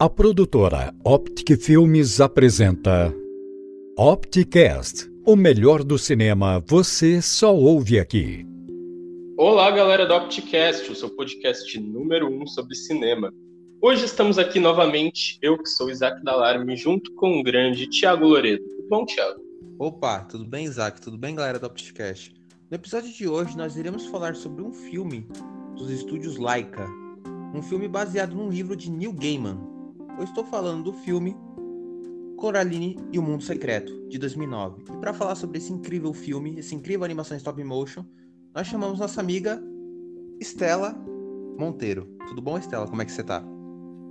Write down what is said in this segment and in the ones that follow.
A produtora Optic Filmes apresenta Opticast, o melhor do cinema você só ouve aqui. Olá, galera do Opticast, o seu podcast número um sobre cinema. Hoje estamos aqui novamente, eu que sou Isaac Dalarme, junto com o grande Tiago Loredo. Tudo bom, Tiago? Opa, tudo bem, Isaac? Tudo bem, galera do Opticast? No episódio de hoje, nós iremos falar sobre um filme dos estúdios Laika, um filme baseado num livro de Neil Gaiman. Eu estou falando do filme Coraline e o Mundo Secreto, de 2009. E para falar sobre esse incrível filme, essa incrível animação em stop motion, nós chamamos nossa amiga Estela Monteiro. Tudo bom, Estela? Como é que você tá?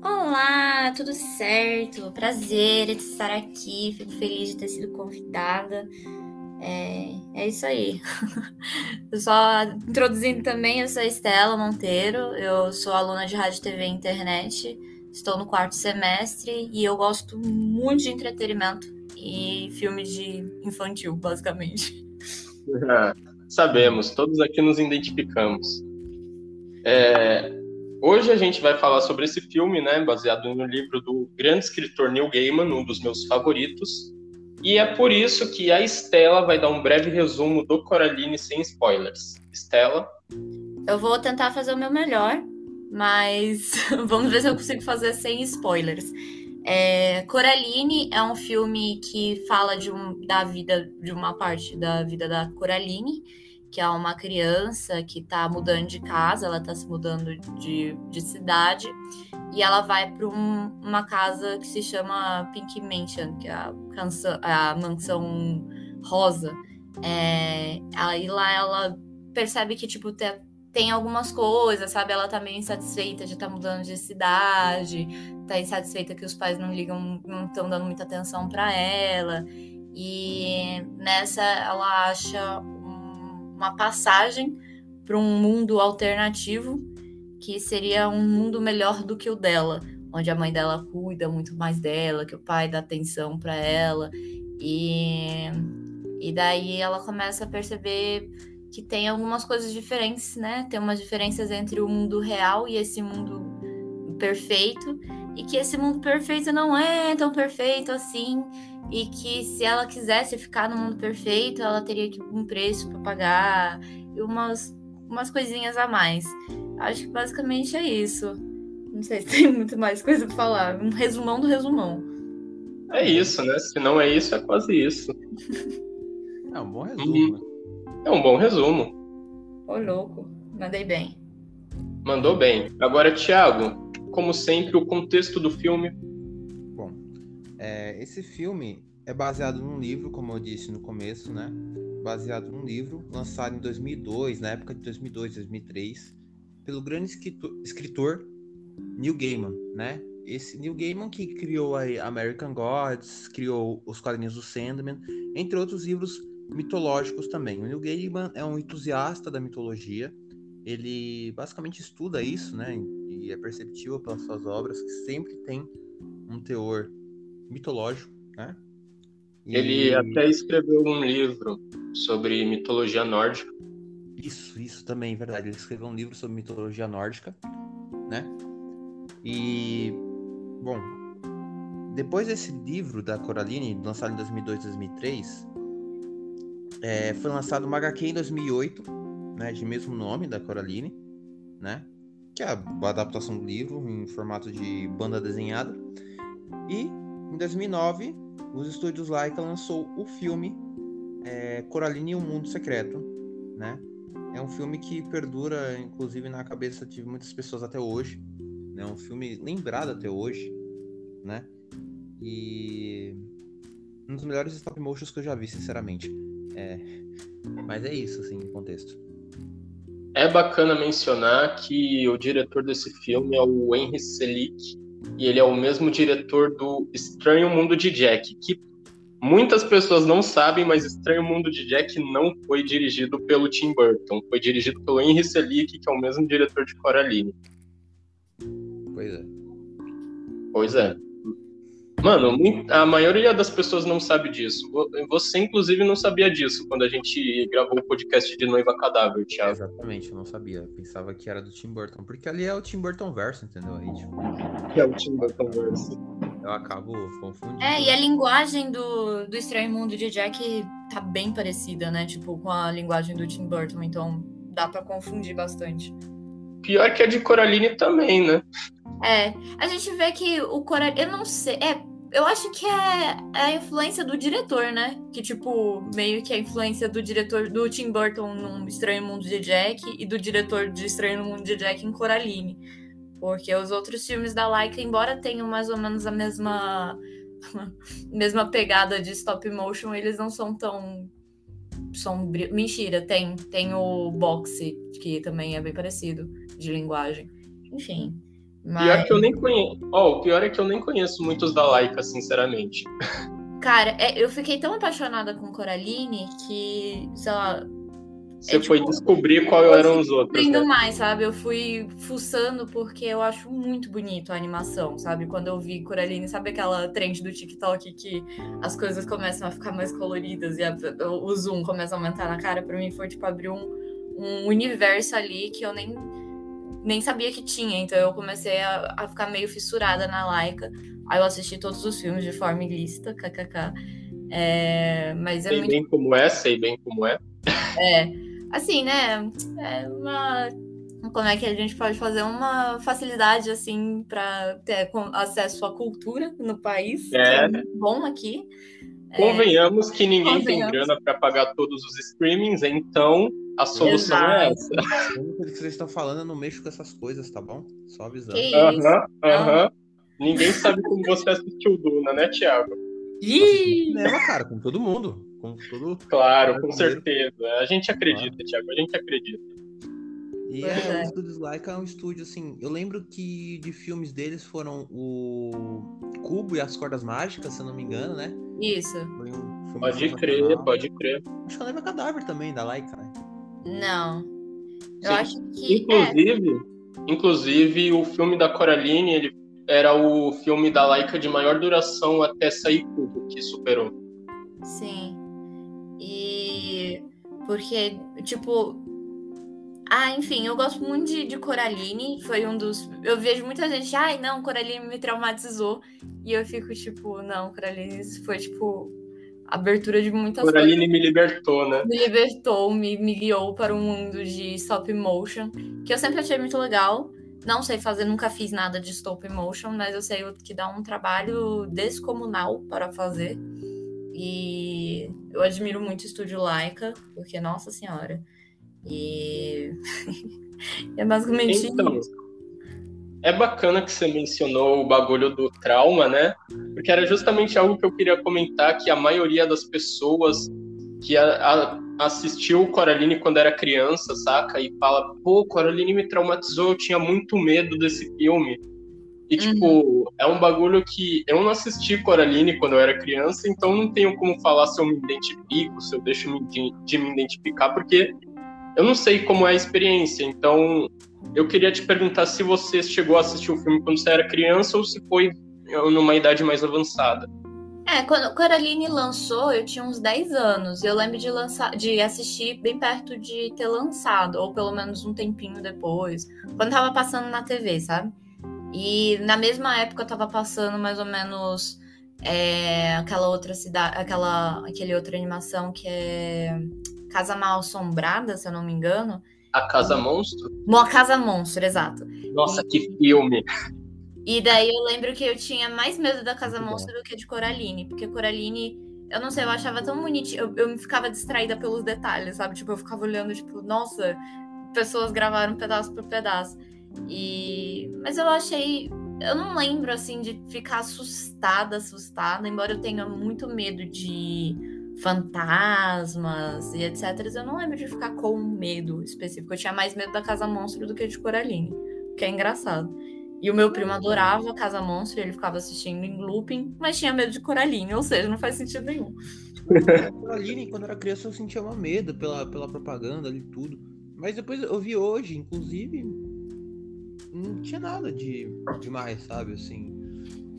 Olá, tudo certo? Prazer de estar aqui. Fico feliz de ter sido convidada. É, é isso aí. só introduzindo também, eu sou a Estela Monteiro, eu sou aluna de rádio, TV e internet, estou no quarto semestre e eu gosto muito de entretenimento e filmes de infantil, basicamente. sabemos, todos aqui nos identificamos. É, hoje a gente vai falar sobre esse filme, né, baseado no livro do grande escritor Neil Gaiman, um dos meus favoritos, e é por isso que a Estela vai dar um breve resumo do Coraline sem spoilers. Estela? Eu vou tentar fazer o meu melhor, mas vamos ver se eu consigo fazer sem spoilers. É, Coraline é um filme que fala de um, da vida, de uma parte da vida da Coraline, que é uma criança que está mudando de casa, ela está se mudando de, de cidade, e ela vai para um, uma casa que se chama Pink Mansion, que é a, canção, a mansão rosa. É, aí lá ela percebe que, tipo, te, tem algumas coisas, sabe? Ela tá meio insatisfeita de estar tá mudando de cidade, tá insatisfeita que os pais não ligam, não estão dando muita atenção para ela. E nessa ela acha um, uma passagem para um mundo alternativo que seria um mundo melhor do que o dela, onde a mãe dela cuida muito mais dela, que o pai dá atenção para ela. E, e daí ela começa a perceber que tem algumas coisas diferentes, né? Tem umas diferenças entre o mundo real e esse mundo perfeito, e que esse mundo perfeito não é tão perfeito assim, e que se ela quisesse ficar no mundo perfeito, ela teria que um preço para pagar e umas umas coisinhas a mais. Acho que basicamente é isso. Não sei se tem muito mais coisa pra falar. Um resumão do resumão. É isso, né? Se não é isso, é quase isso. É um bom resumo. Né? É um bom resumo. Ô, louco. Mandei bem. Mandou bem. Agora, Thiago, como sempre, o contexto do filme. Bom, é, esse filme é baseado num livro, como eu disse no começo, né? Baseado num livro lançado em 2002, na época de 2002, 2003, pelo grande escritor Neil Gaiman, né? Esse Neil Gaiman que criou a American Gods, criou os quadrinhos do Sandman, entre outros livros mitológicos também. O Neil Gaiman é um entusiasta da mitologia. Ele basicamente estuda isso, né? E é perceptível pelas suas obras que sempre tem um teor mitológico, né? E... Ele até escreveu um livro sobre mitologia nórdica isso, isso também, verdade. Ele escreveu um livro sobre mitologia nórdica, né? E, bom, depois desse livro da Coraline, lançado em 2002 2003, é, foi lançado uma HQ em 2008, né, de mesmo nome, da Coraline, né? Que é a adaptação do livro em formato de banda desenhada. E, em 2009, os estúdios Laika lançou o filme é, Coraline e o Mundo Secreto, né? É um filme que perdura, inclusive, na cabeça de muitas pessoas até hoje. É um filme lembrado até hoje, né? E um dos melhores stop motions que eu já vi, sinceramente. É... Mas é isso, assim, em contexto. É bacana mencionar que o diretor desse filme é o Henry Selick, e ele é o mesmo diretor do Estranho Mundo de Jack, que Muitas pessoas não sabem, mas Estranho Mundo de Jack não foi dirigido pelo Tim Burton, foi dirigido pelo Henry Selick, que é o mesmo diretor de Coraline. Pois é. Pois é. Mano, a maioria das pessoas não sabe disso. Você, inclusive, não sabia disso quando a gente gravou o podcast de Noiva Cadáver, Thiago. Exatamente, eu não sabia. Eu pensava que era do Tim Burton. Porque ali é o Tim Burton verso, entendeu? Aí, tipo... É o Tim Burton verso. Eu acabo confundindo. É, e a linguagem do, do Estranho Mundo de Jack tá bem parecida, né? Tipo, com a linguagem do Tim Burton. Então, dá para confundir bastante. Pior que a de Coraline também, né? É, a gente vê que o Coraline, eu não sei, é, eu acho que é, é, a influência do diretor, né? Que, tipo, meio que a influência do diretor do Tim Burton no Estranho Mundo de Jack e do diretor de Estranho Mundo de Jack em Coraline. Porque os outros filmes da Laika, embora tenham mais ou menos a mesma, mesma pegada de stop motion, eles não são tão sombrio. Mentira, tem. Tem o Boxe, que também é bem parecido de linguagem. Enfim. Mas... Pior que eu nem conheço. Ó, oh, pior é que eu nem conheço muitos da Laika, sinceramente. Cara, é, eu fiquei tão apaixonada com Coraline que, sei lá, você é, foi tipo, descobrir qual eram os outros. Né? mais, sabe? Eu fui fuçando porque eu acho muito bonito a animação, sabe? Quando eu vi Coraline, sabe aquela trend do TikTok que as coisas começam a ficar mais coloridas e a, o zoom começa a aumentar na cara? Pra mim foi tipo abrir um, um universo ali que eu nem, nem sabia que tinha. Então eu comecei a, a ficar meio fissurada na Laika. Aí eu assisti todos os filmes de forma ilícita, kkk. É, mas é sei muito... bem como é, sei bem como é. É assim, né? É uma. Como é que a gente pode fazer uma facilidade, assim, para ter acesso à cultura no país? É. é bom aqui. Convenhamos é... que ninguém Convenhamos. tem grana para pagar todos os streamings, então a solução é Exato. é essa. O que vocês estão falando, eu não mexo com essas coisas, tá bom? Só avisando. Aham, aham. Ninguém sabe como você assistiu Duna, né, Thiago? Ih! Cinema, cara, com todo mundo. Com todo... Claro, com certeza. A gente acredita, claro. Thiago, a gente acredita. E é, é. o Estúdios Laika é um estúdio, assim, eu lembro que de filmes deles foram o Cubo e as Cordas Mágicas, se eu não me engano, né? Isso. Um pode crer, pode crer. Acho que eu lembro Cadáver também, da Laika, né? Não. Eu Sim. acho que. Inclusive, é. inclusive, o filme da Coraline, ele era o filme da Laika de maior duração até sair Cubo, que superou. Sim. E porque, tipo. Ah, enfim, eu gosto muito de, de Coraline. Foi um dos. Eu vejo muita gente, ai, não, Coraline me traumatizou. E eu fico, tipo, não, Coraline foi, tipo, abertura de muitas Coraline coisas. me libertou, né? Me libertou, me, me guiou para um mundo de stop motion, que eu sempre achei muito legal. Não sei fazer, nunca fiz nada de stop motion, mas eu sei que dá um trabalho descomunal para fazer. E eu admiro muito o estúdio Laika, porque, nossa senhora. E é basicamente então, isso. É bacana que você mencionou o bagulho do trauma, né? Porque era justamente algo que eu queria comentar, que a maioria das pessoas que a, a, assistiu Coraline quando era criança, saca? E fala, pô, Coraline me traumatizou, eu tinha muito medo desse filme. E, uhum. tipo, é um bagulho que eu não assisti Coraline quando eu era criança, então não tenho como falar se eu me identifico, se eu deixo de, de me identificar, porque eu não sei como é a experiência. Então, eu queria te perguntar se você chegou a assistir o filme quando você era criança ou se foi numa idade mais avançada. É, quando Coraline lançou, eu tinha uns 10 anos. Eu lembro de lançar, de assistir bem perto de ter lançado, ou pelo menos um tempinho depois, quando tava passando na TV, sabe? E na mesma época eu tava passando mais ou menos é, aquela outra cidade, aquela aquele outra animação que é Casa Mal Assombrada, se eu não me engano. A Casa Monstro? A Casa Monstro, exato. Nossa, e, que filme! E daí eu lembro que eu tinha mais medo da Casa Monstro do que de Coraline, porque Coraline, eu não sei, eu achava tão bonitinho, eu, eu ficava distraída pelos detalhes, sabe? Tipo, eu ficava olhando, tipo, nossa, pessoas gravaram pedaço por pedaço. E mas eu achei, eu não lembro assim de ficar assustada, assustada, embora eu tenha muito medo de fantasmas e etc. Eu não lembro de ficar com medo específico. Eu tinha mais medo da Casa Monstro do que de Coraline, que é engraçado. E o meu primo adorava Casa Monstro, ele ficava assistindo em looping, mas tinha medo de Coraline, ou seja, não faz sentido nenhum. Coraline, quando era criança, eu sentia uma medo pela, pela propaganda ali tudo. Mas depois eu vi hoje, inclusive, não tinha nada de demais, sabe? Assim.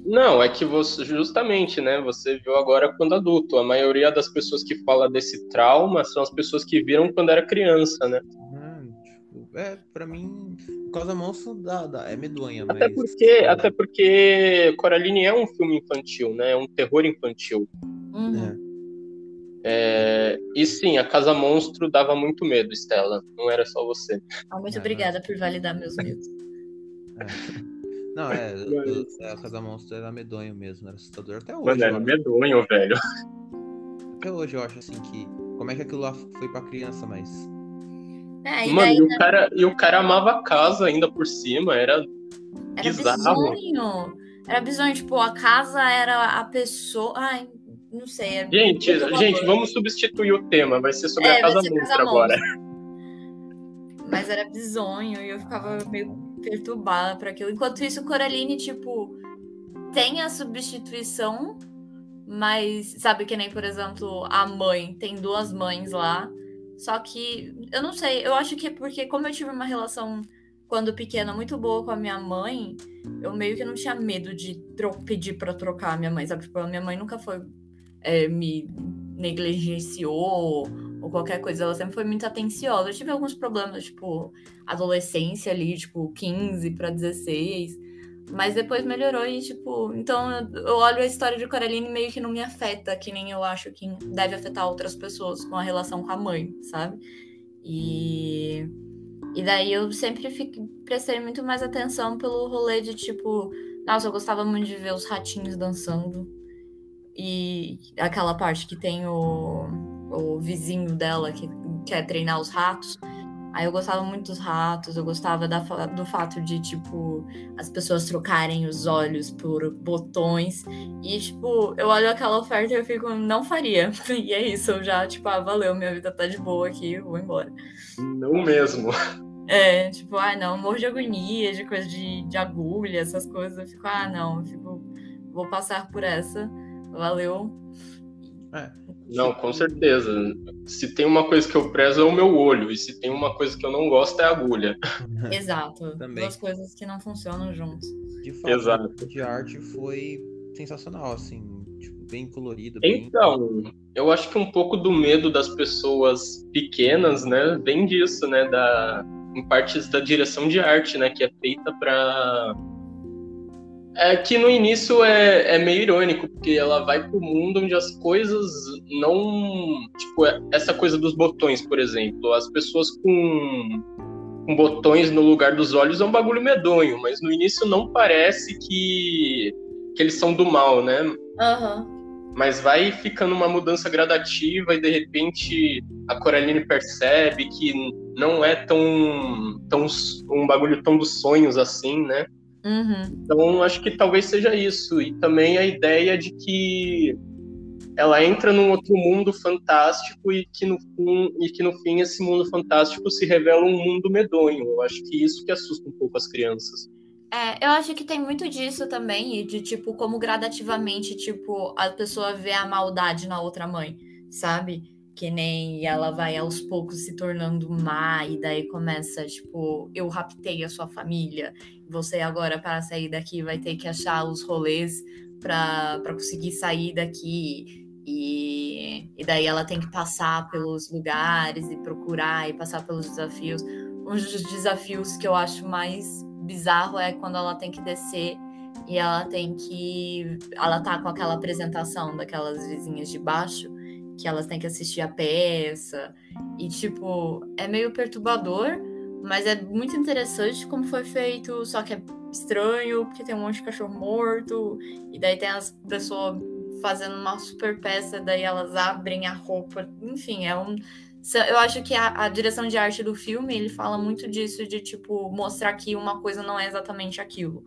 Não, é que você, justamente, né? Você viu agora quando adulto. A maioria das pessoas que fala desse trauma são as pessoas que viram quando era criança, né? Ah, tipo, é, pra mim, Casa Monstro dá, dá, é medonha, até mas... Porque, até porque Coraline é um filme infantil, né? É um terror infantil. Uhum. É. É, e sim, a Casa Monstro dava muito medo, Estela. Não era só você. Ah, muito obrigada por validar meus medos. É. Não, é, Mas- a Casa Monstro era medonho mesmo, era assustador até hoje. Mano, eu era medonho, velho. Até hoje eu acho assim que. Como é que aquilo lá foi pra criança, mas. É, e Mano, daí e o, cara, e o cara amava a casa ainda por cima. Era era bizarro. bizonho. Era bizonho, tipo, a casa era a pessoa. Ai, não sei. é Gente, gente, vamos substituir o tema. Vai ser sobre É, a Casa Monstro Casa agora. Mas era bizonho e eu ficava meio perturbada por aquilo. Enquanto isso, Coraline, tipo, tem a substituição, mas sabe que nem, por exemplo, a mãe, tem duas mães lá. Só que eu não sei, eu acho que é porque, como eu tive uma relação quando pequena muito boa com a minha mãe, eu meio que não tinha medo de pedir pra trocar a minha mãe, sabe? Tipo, a minha mãe nunca foi. é, me negligenciou ou qualquer coisa, ela sempre foi muito atenciosa. Eu tive alguns problemas, tipo, adolescência ali, tipo, 15 para 16. Mas depois melhorou e, tipo, então eu- olho a história de Coraline meio que não me afeta, que nem eu acho que deve afetar outras pessoas com a relação com a mãe, sabe? E, e daí eu sempre fiquei, prestei muito mais atenção pelo rolê de, tipo, nossa, eu gostava muito de ver os ratinhos dançando. E aquela parte que tem o, o vizinho dela que quer treinar os ratos. Aí eu gostava muito dos ratos, eu gostava da do fato de, tipo, as pessoas trocarem os olhos por botões. E, tipo, eu olho aquela oferta e eu fico, não faria. E é isso, eu já, tipo, ah, valeu, minha vida tá de boa aqui, eu vou embora. Não mesmo. É, tipo, ah, não, morro de agonia, de coisa de, de agulha, essas coisas. Eu fico, ah, não, eu fico, vou passar por essa, valeu. É, Não, com certeza. Se tem uma coisa que eu prezo é o meu olho. E se tem uma coisa que eu não gosto é a agulha. Exato. Também. Duas coisas que não funcionam juntos. de fato, Exato. de arte foi sensacional, assim, tipo, bem colorido. Bem... Então, eu acho que um pouco do medo das pessoas pequenas, né, vem disso, né, da em partes da direção de arte, né, que é feita para é que no início é, é meio irônico, porque ela vai pro mundo onde as coisas não. Tipo, é- essa coisa dos botões, por exemplo. As pessoas com, com botões no lugar dos olhos é um bagulho medonho, mas no início não parece que, que eles são do mal, né? Aham. mas vai ficando uma mudança gradativa e de repente a Coraline percebe que não é tão, tão um bagulho tão dos sonhos assim, né? Uhum. Então acho que talvez seja isso e também a ideia de que ela entra num outro mundo fantástico e que no fim, e que no fim esse mundo fantástico se revela um mundo medonho. Eu acho que isso que assusta um pouco as crianças. É, eu acho que tem muito disso também, e de tipo, como gradativamente, tipo, a pessoa vê a maldade na outra mãe, sabe? Que nem ela vai aos poucos se tornando má, e daí começa, tipo, eu raptei a sua família, você agora, para sair daqui, vai ter que achar os rolês pra conseguir sair daqui. E, e daí ela tem que passar pelos lugares e procurar e passar pelos desafios. Um dos desafios que eu acho mais bizarro é quando ela tem que descer e ela tem que. Ela tá com aquela apresentação daquelas vizinhas de baixo, que elas têm que assistir a peça. E, tipo, é meio perturbador, mas é muito interessante como foi feito, só que é estranho, porque tem um monte de cachorro morto, e daí tem as pessoas fazendo uma super peça, daí elas abrem a roupa, enfim, é um. Eu acho que a, a, direção de arte do filme, ele fala muito disso, de, tipo, mostrar que uma coisa não é exatamente aquilo.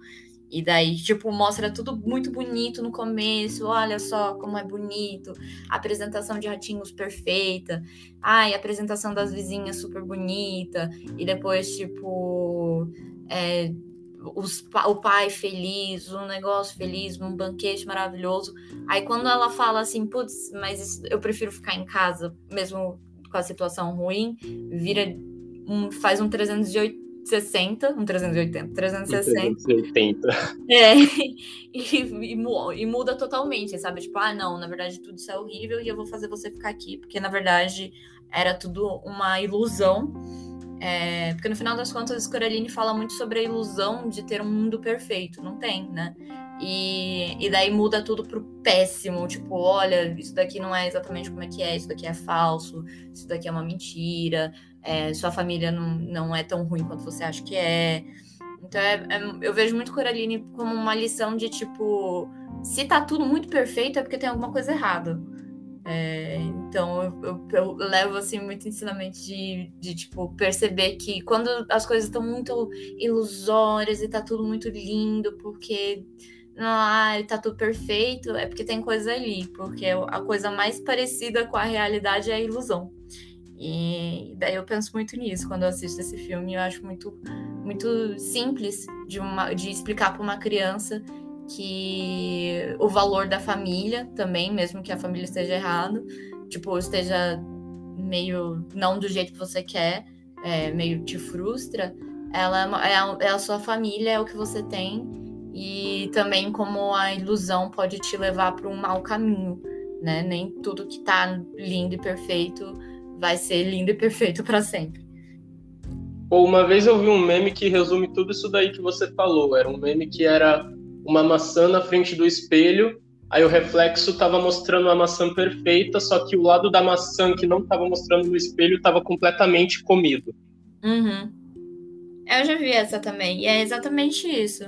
E daí, tipo, mostra tudo muito bonito no começo, olha só como é bonito, a apresentação de ratinhos perfeita, ai, a apresentação das vizinhas super bonita, e depois, tipo, é, os, o pai feliz, um negócio feliz, um banquete maravilhoso. Aí quando ela fala assim, putz, mas eu prefiro ficar em casa, mesmo com a situação ruim, vira um, faz um 308, 360, um 380, 360. 380. É, e, e, muda totalmente, sabe? Tipo, ah, não, na verdade tudo isso é horrível e eu vou fazer você ficar aqui, porque na verdade era tudo uma ilusão. É, porque no final das contas, Coraline fala muito sobre a ilusão de ter um mundo perfeito. Não tem, né? E, e daí muda tudo pro péssimo. Tipo, olha, isso daqui não é exatamente como é que é, isso daqui é falso, isso daqui é uma mentira, é, sua família não, não é tão ruim quanto você acha que é. Então, é, é, eu vejo muito Coraline como uma lição de tipo, se tá tudo muito perfeito é porque tem alguma coisa errada. É, então eu, eu, eu, levo assim muito ensinamento de, de tipo perceber que quando as coisas estão muito ilusórias e tá tudo muito lindo, porque ah, tá tudo perfeito, é porque tem coisa ali, porque a coisa mais parecida com a realidade é a ilusão. E daí eu penso muito nisso quando eu assisto esse filme. Eu acho muito, muito simples de, uma, de explicar para uma criança que o valor da família também, mesmo que a família esteja errado, tipo, esteja meio não do jeito que você quer, é, meio te frustra, ela é, a, é a sua família, é o que você tem, e também como a ilusão pode te levar para um mau caminho, né? Nem tudo que tá lindo e perfeito vai ser lindo e perfeito para sempre. Uma vez eu vi um meme que resume tudo isso daí que você falou. Era um meme que era uma maçã na frente do espelho, aí o reflexo estava mostrando a maçã perfeita, só que o lado da maçã que não estava mostrando no espelho estava completamente comido. Uhum. Eu já vi essa também, e é exatamente isso.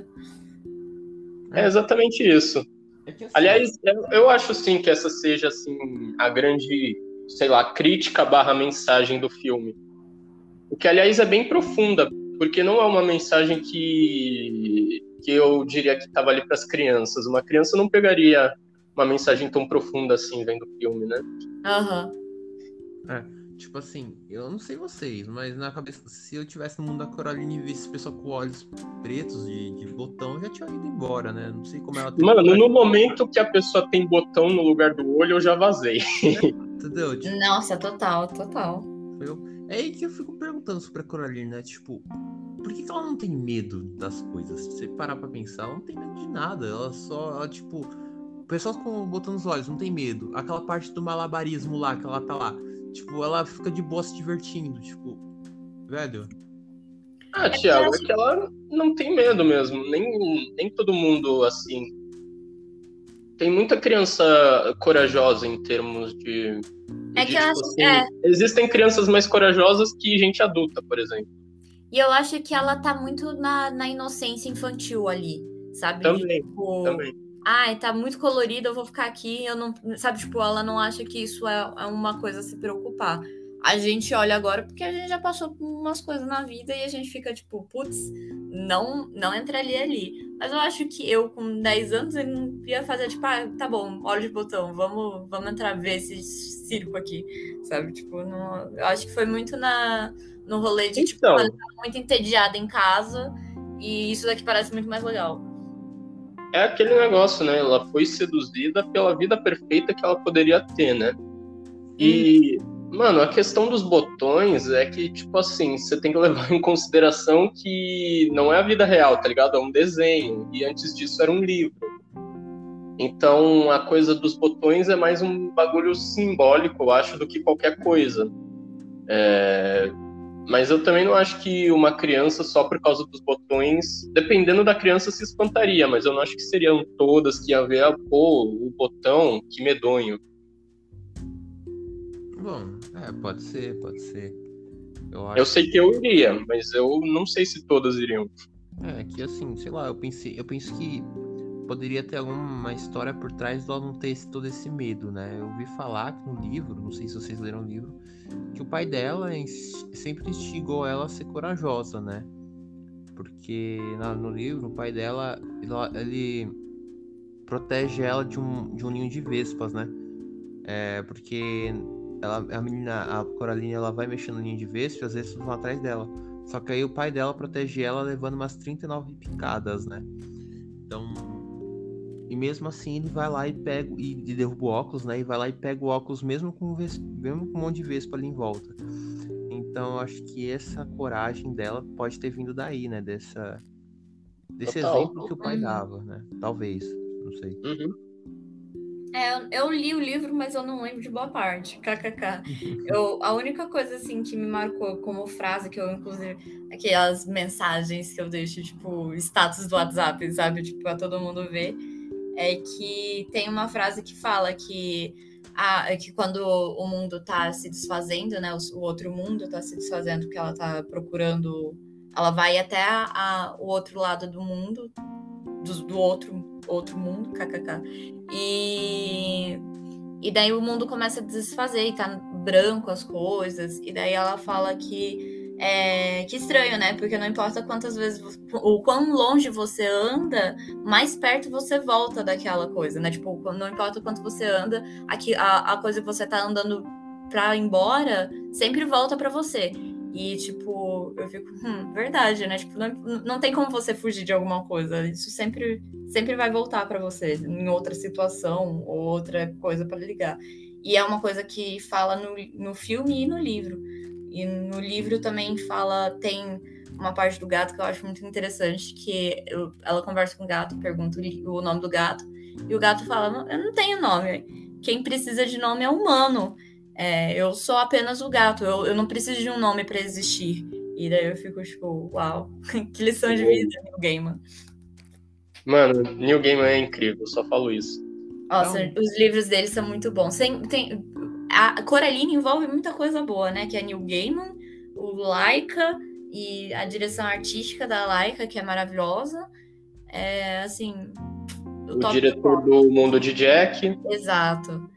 É exatamente isso. É assim, Aliás, eu acho sim que essa seja assim a grande sei lá, crítica barra mensagem do filme. O que, aliás, é bem profunda, porque não é uma mensagem que, que eu diria que estava ali para as crianças. Uma criança não pegaria uma mensagem tão profunda assim vendo o filme, né? Aham. Uhum. É. Tipo assim, eu não sei vocês, mas na cabeça, se eu tivesse no mundo da Coraline e visse pessoa com olhos pretos de, de botão, eu já tinha ido embora, né? Não sei como ela tem. Mano, no momento que a pessoa tem botão no lugar do olho, eu já vazei. Entendeu? Tipo, Nossa, total, total. Eu, é aí que eu fico perguntando sobre a Coraline, né? Tipo, por que, que ela não tem medo das coisas? Se você parar pra pensar, ela não tem medo de nada. Ela só, ela, tipo. Pessoas com botão nos olhos, não tem medo. Aquela parte do malabarismo lá, que ela tá lá Tipo, ela fica de boa se divertindo, tipo, velho. Ah, Thiago, é que ela não tem medo mesmo. Nem, nem todo mundo, assim. Tem muita criança corajosa em termos de. É de, que eu tipo, acho assim, é. Existem crianças mais corajosas que gente adulta, por exemplo. E eu acho que ela tá muito na, na inocência infantil ali, sabe? Também, tipo, também ai, tá muito colorido, eu vou ficar aqui, eu não, sabe, tipo, ela não acha que isso é, é uma coisa a se preocupar. A gente olha agora porque a gente já passou por umas coisas na vida e a gente fica tipo, putz, não, não entraria ali. Mas eu acho que eu, com 10 anos, eu não ia fazer, tipo, ah, tá bom, olha de botão, vamos, vamos entrar ver esse circo aqui, sabe? Tipo, não, eu acho que foi muito na, no rolê de, tipo, então... tipo, muito entediada em casa e isso daqui parece muito mais legal é aquele negócio, né? Ela foi seduzida pela vida perfeita que ela poderia ter, né? E, mano, a questão dos botões é que, tipo assim, você tem que levar em consideração que não é a vida real, tá ligado? É um desenho. E antes disso era um livro. Então, a coisa dos botões é mais um bagulho simbólico, eu acho, do que qualquer coisa. É, mas eu também não acho que uma criança, só por causa dos botões, dependendo da criança, se espantaria, mas eu não acho que seriam todas que ia ver, ah, pô, o botão, que medonho. Bom, é, pode ser, pode ser. Eu, acho... eu sei que eu iria, mas eu não sei se todas iriam. É, que assim, sei lá, eu pensei, eu penso que poderia ter alguma história por trás dela não ter esse, todo esse medo, né? Eu ouvi falar que no livro, não sei se vocês leram o livro, que o pai dela sempre instigou ela a ser corajosa, né? Porque na, no livro, o pai dela, ele, ele, protege ela de um, de um ninho de vespas, né? É, porque ela, a menina, a Coraline, ela vai mexendo no ninho de vespas e às vezes vão atrás dela. Só que aí o pai dela protege ela levando umas 39 picadas, né? Então, e mesmo assim ele vai lá e pega e, derruba o óculos, né? E vai lá e pega o óculos mesmo com, mesmo com um monte de vespa ali em volta. Então, eu acho que essa coragem dela pode ter vindo daí, né? Dessa, desse Total. exemplo que o pai Uhum. dava, né? Talvez, não sei. Uhum. É, eu- li o livro, mas eu não lembro de boa parte. KKK. Eu, a única coisa assim que me marcou como frase que eu inclusive aquelas mensagens que eu deixo tipo status do WhatsApp, sabe, tipo para todo mundo ver, é que tem uma frase que fala que a, que quando o mundo tá se desfazendo, né, o, o outro mundo tá se desfazendo porque ela tá procurando, ela vai até a- a- o outro lado do mundo, do, do outro outro mundo, kkk. E, e daí o mundo começa a desfazer e tá branco as coisas. E daí ela fala que é que estranho, né? Porque não importa quantas vezes vo- o quão longe você anda, mais perto você volta daquela coisa, né? Tipo, não importa quanto você anda, aqui a, a coisa que você tá andando pra ir embora sempre volta pra você. E, tipo, eu fico, hum, verdade, né? Tipo, não, não tem como você fugir de alguma coisa. Isso sempre, sempre vai voltar pra você, em outra situação ou outra coisa pra ligar. E é uma coisa que fala no, no filme e no livro. E no livro também fala, tem uma parte do gato que eu acho muito interessante, que eu- ela conversa com o gato, pergunta o nome do gato, e o gato fala, "Não, eu não tenho nome. Quem precisa de nome é humano. É, eu sou apenas o gato, eu, eu não preciso de um nome pra existir. E daí eu fico tipo, uau, que lição de vida, Neil Gaiman. Mano, New Game é incrível, eu só falo isso. Nossa, os livros dele são muito bons. Tem, tem, a Coraline envolve muita coisa boa, né? Que é Neil Gaiman, o Laika e a direção artística da Laika, que é maravilhosa. É, assim... O do diretor do Mundo de Jack. Exato.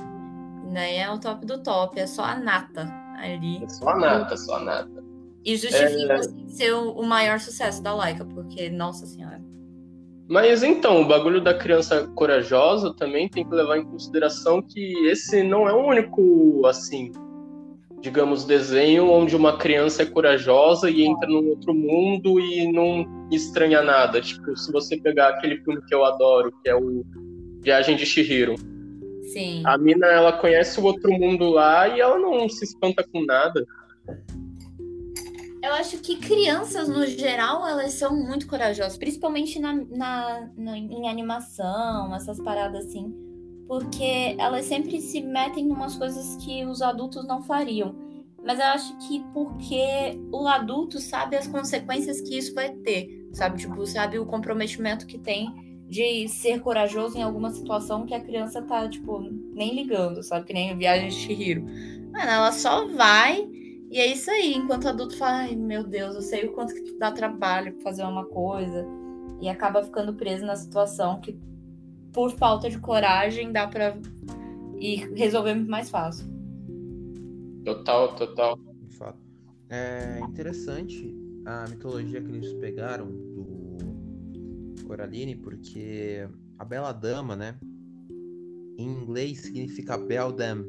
Daí é o top do top, é só a nata ali. É só a nata, só a nata. E justifica assim, ser o, maior sucesso da Laika, porque, nossa senhora. Mas então, o bagulho da criança corajosa também tem que levar em consideração que esse não é o único, assim, digamos, desenho onde uma criança é corajosa e entra num outro mundo e não estranha nada. Tipo, se você pegar aquele filme que eu adoro, que é o Viagem de Chihiro. Sim. A mina, ela conhece o outro mundo lá e ela não se espanta com nada. Eu acho que crianças, no geral, elas são muito corajosas, principalmente na, na, na- em animação, essas paradas assim. Porque elas sempre se metem em umas coisas que os adultos não fariam. Mas eu acho que porque o adulto sabe as consequências que isso vai ter, sabe? Tipo, sabe o comprometimento que tem de ser corajoso em alguma situação que a criança tá, tipo, nem ligando, sabe? Que nem Viagem de Chihiro. Mano, ela só vai e é isso aí, enquanto adulto fala, ai meu Deus, eu sei o quanto que dá trabalho fazer uma coisa. E acaba ficando preso na situação que, por falta de coragem, dá pra ir resolver muito mais fácil. Total, total. De fato. É interessante a mitologia que eles pegaram do Coraline, porque a Bela Dama, né? Em inglês significa Beldam,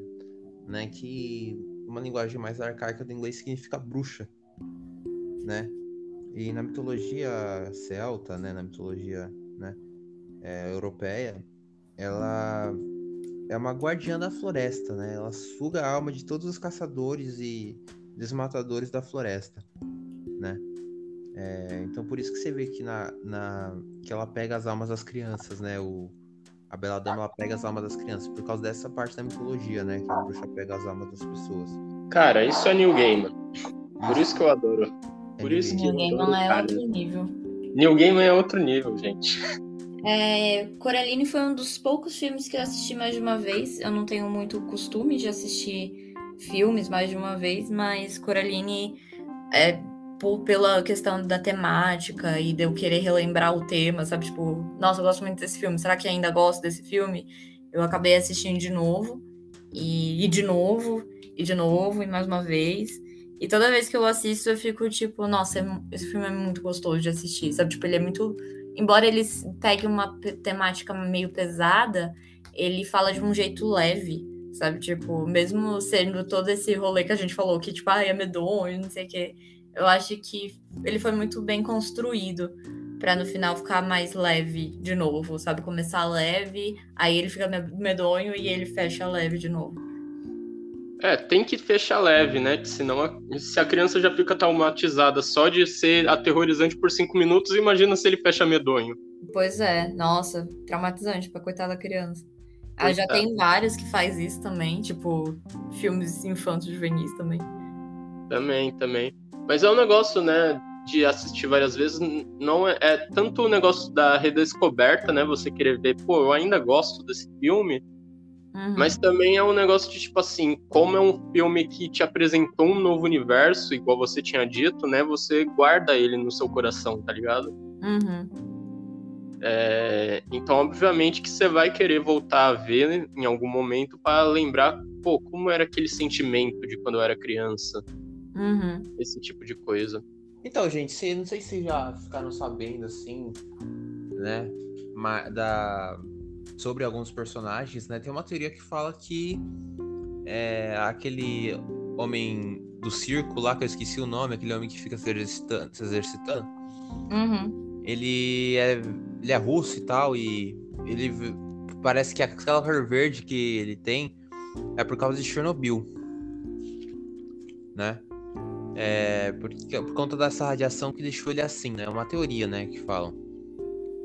né? Que uma linguagem mais arcaica do inglês significa bruxa, né? E na mitologia celta, né? Na mitologia né, é, europeia, ela é uma guardiã da floresta, né? Ela suga a alma de todos os caçadores e desmatadores da floresta? É, então por isso que você vê que na, na que ela pega as almas das crianças, né? O, a Bela Dama ela pega as almas das crianças por causa dessa parte da mitologia, né? Que a bruxa pega as almas das pessoas. Cara, isso é New Game. Por isso que eu adoro. Por isso que eu Ninguém adoro, não é outro nível. New Game é outro nível, gente. É, Coraline foi um dos poucos filmes que eu assisti mais de uma vez. Eu não tenho muito costume de assistir filmes mais de uma vez, mas Coraline, é, por- pela questão da temática e de eu querer relembrar o tema, sabe? Tipo, nossa, eu gosto muito desse filme, será que ainda gosto desse filme? Eu acabei assistindo de novo, e, e de novo, e de novo, e mais uma vez. E toda vez que eu assisto, eu fico tipo, nossa, é esse filme é muito gostoso de assistir, sabe? Tipo, ele é muito embora ele pegue uma temática meio pesada, ele fala de um jeito leve, sabe? Tipo, mesmo sendo todo esse rolê que a gente falou, que tipo, ai, é medonho, não sei o quê. Eu acho que ele foi muito bem construído pra no final ficar mais leve de novo, sabe? Começar leve, aí ele fica me- medonho e ele fecha leve de novo. É, tem que fechar leve, né? Que senão, a- se a criança já fica traumatizada só de ser aterrorizante por cinco minutos, imagina se ele fecha medonho. Pois é, nossa, traumatizante pra coitada da criança. Ah, já Coitada. tem vários que faz isso também, tipo, filmes infantos juvenis também. Também, também. Mas é um negócio, né, de assistir várias vezes, não é, é tanto o negócio da redescoberta, né, você querer ver, pô, eu ainda gosto desse filme, Uhum. mas também é um negócio de, tipo assim, como é um filme que te apresentou um novo universo, igual você tinha dito, né, você guarda ele no seu coração, tá ligado? Uhum. É, então, obviamente que você vai querer voltar a ver né, em algum momento para lembrar, pô, como era aquele sentimento de quando eu era criança, Uhum. esse tipo de coisa. Então, gente, cê- não sei se vocês já ficaram sabendo, assim, né, da... sobre alguns personagens, né? Tem uma teoria que fala que é, aquele homem do circo lá, que eu esqueci o nome, aquele homem que fica se exercitando, se exercitando Uhum. ele é, ele é russo e tal, e ele parece que aquela cor verde que ele tem é por causa de Chernobyl, né? É, porque, por conta dessa radiação que deixou ele assim, né? É uma teoria, né, que falam.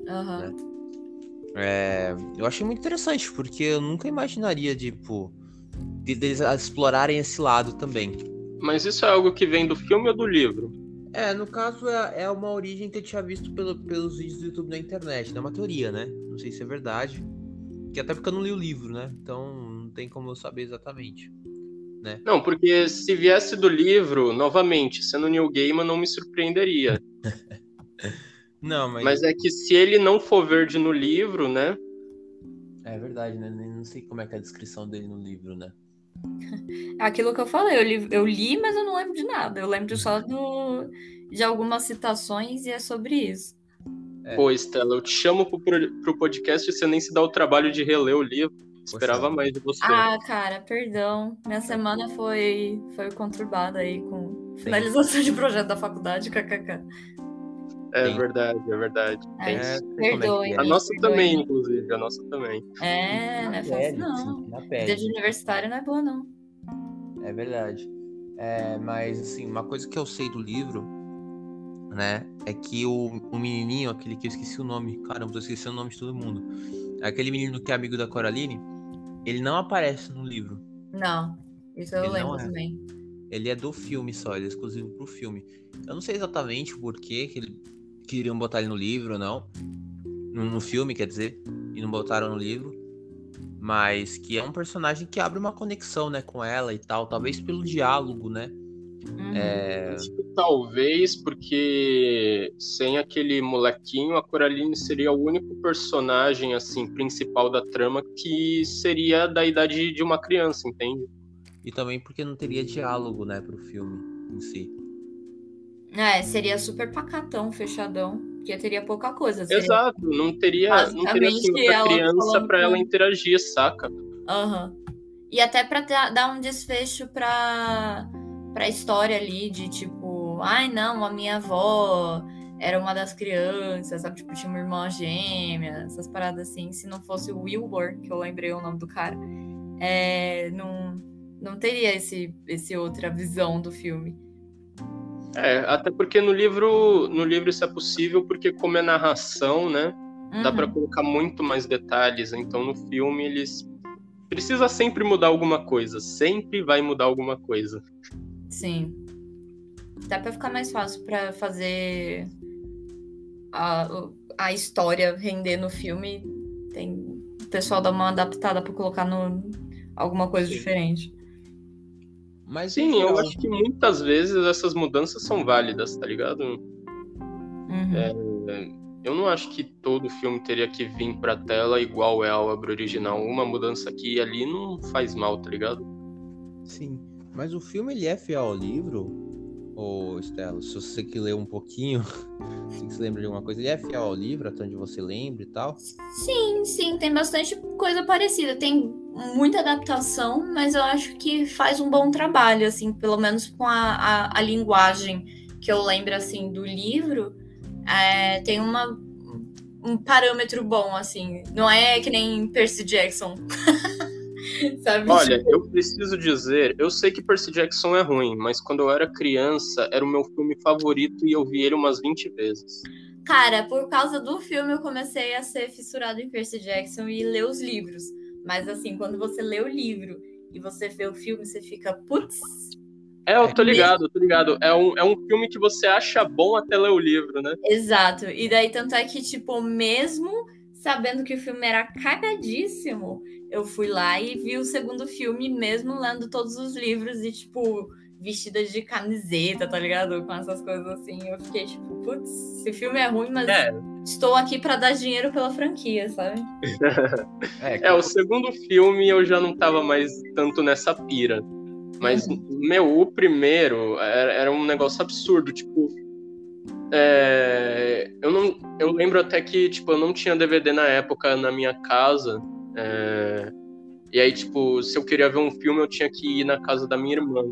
Aham. É, eu achei muito interessante, porque eu nunca imaginaria, tipo, de- deles explorarem esse lado também. Mas isso é algo que vem do filme ou do livro? É, no caso é, é uma origem que eu tinha visto pelo- pelos vídeos do YouTube na internet, né? Uma teoria, né? Não sei se é verdade. Que até porque eu não li o livro, né? Então não tem como eu saber exatamente. Não, porque se viesse do livro, novamente, sendo Neil Gaiman, não me surpreenderia. Não, mas, Mas é que se ele não for verde no livro, né? é verdade, né? Nem- Não sei como é que é a descrição dele no livro, né? Aquilo que eu falei, eu li, eu li, mas eu não lembro de nada. Eu lembro só do, de algumas citações e é sobre isso. É. Pô, Estela, eu te chamo pro, pro pro podcast e você nem se dá o trabalho de reler o livro. Esperava mais de você. Ah, cara, perdão. Minha semana foi, foi conturbada aí com finalização de projeto da faculdade, kkk. é sim. verdade, é verdade. É, é que perdoem. é. A nossa perdoem. também, inclusive, a nossa também. É, não é fácil não. sim, Vida de universitário não é boa, não. É verdade. É, mas, assim, uma coisa que eu sei do livro, né, é que o, o menininho, aquele que eu esqueci o nome, caramba, eu esqueci o nome de todo mundo. Aquele menino que é amigo da Coraline, ele não aparece no livro. Não, isso eu Ele lembro é. também. Ele é do filme só, ele é exclusivo pro filme. Eu não sei exatamente o porquê que ele queriam botar ele no livro ou não. No, no filme, quer dizer, e não botaram no livro. Mas que é um personagem que abre uma conexão, né, com ela e tal. Talvez pelo diálogo, né? Uhum. É, Talvez porque sem aquele molequinho, a Coraline seria o único personagem assim principal da trama que seria da idade de uma criança, entende? E também porque não teria diálogo, né, pro filme em si. É, seria super pacatão, fechadão, porque teria pouca coisa. Seria... Exato, não teria, não teria assim, criança pra ela interagir, saca? Aham. E até pra dar dar um desfecho pra, pra história ali de tipo, ai não, a minha avó era uma das crianças, sabe? Tipo, tinha uma irmã gêmea, essas paradas assim. Se não fosse o Wilbur, que eu lembrei o nome do cara, é, não, não teria esse, esse outra visão do filme. É, até porque no livro, no livro isso é possível porque como é narração, né? Dá Uhum. pra colocar muito mais detalhes. Então no filme eles precisa sempre mudar alguma coisa, sempre vai mudar alguma coisa. Sim. Dá pra ficar mais fácil pra fazer a, a história render no filme. Tem o pessoal dá uma adaptada pra colocar no alguma coisa Sim. diferente. Mas Sim, eu acho que muitas vezes essas mudanças são válidas, tá ligado? Uhum. É. Eu não acho que todo filme teria que vir pra tela igual é a obra original. Uma mudança aqui e ali não faz mal, tá ligado? Sim, mas o filme ele é fiel ao livro, ô Estela? Se você que leu um pouquinho, se você lembra de alguma coisa, ele é fiel ao livro, até onde você lembra e tal. Sim, sim, tem bastante coisa parecida. Tem muita adaptação, mas eu acho que faz um bom trabalho, assim, pelo menos com a, a, a linguagem que eu lembro, assim, do livro. É, tem uma, um parâmetro bom, assim. Não é que nem Percy Jackson. Sabe? Olha, eu preciso dizer, eu sei que Percy Jackson é ruim, mas quando eu era criança, era o meu filme favorito e eu vi ele umas 20 vezes. Cara, por causa do filme eu comecei a ser fissurado em Percy Jackson e ler os livros. Mas assim, quando você lê o livro e você vê o filme, você fica, putz, É, eu tô ligado, eu tô ligado. É um, é um filme que você acha bom até ler o livro, né? exato. E daí, tanto é que, tipo, mesmo sabendo que o filme era cagadíssimo, eu fui lá e vi o segundo filme, mesmo lendo todos os livros e, tipo, vestida de camiseta, tá ligado? Com essas coisas assim. Eu fiquei, tipo, putz, esse filme é ruim, mas É, estou aqui pra dar dinheiro pela franquia, sabe? É, é, o segundo filme eu já não tava mais tanto nessa pira. Mas, meu, o primeiro era, era um negócio absurdo, tipo. É, eu, não, eu lembro até que, tipo, eu não tinha DVD na época na minha casa. é, e aí, tipo, se eu queria ver um filme, eu tinha que ir na casa da minha irmã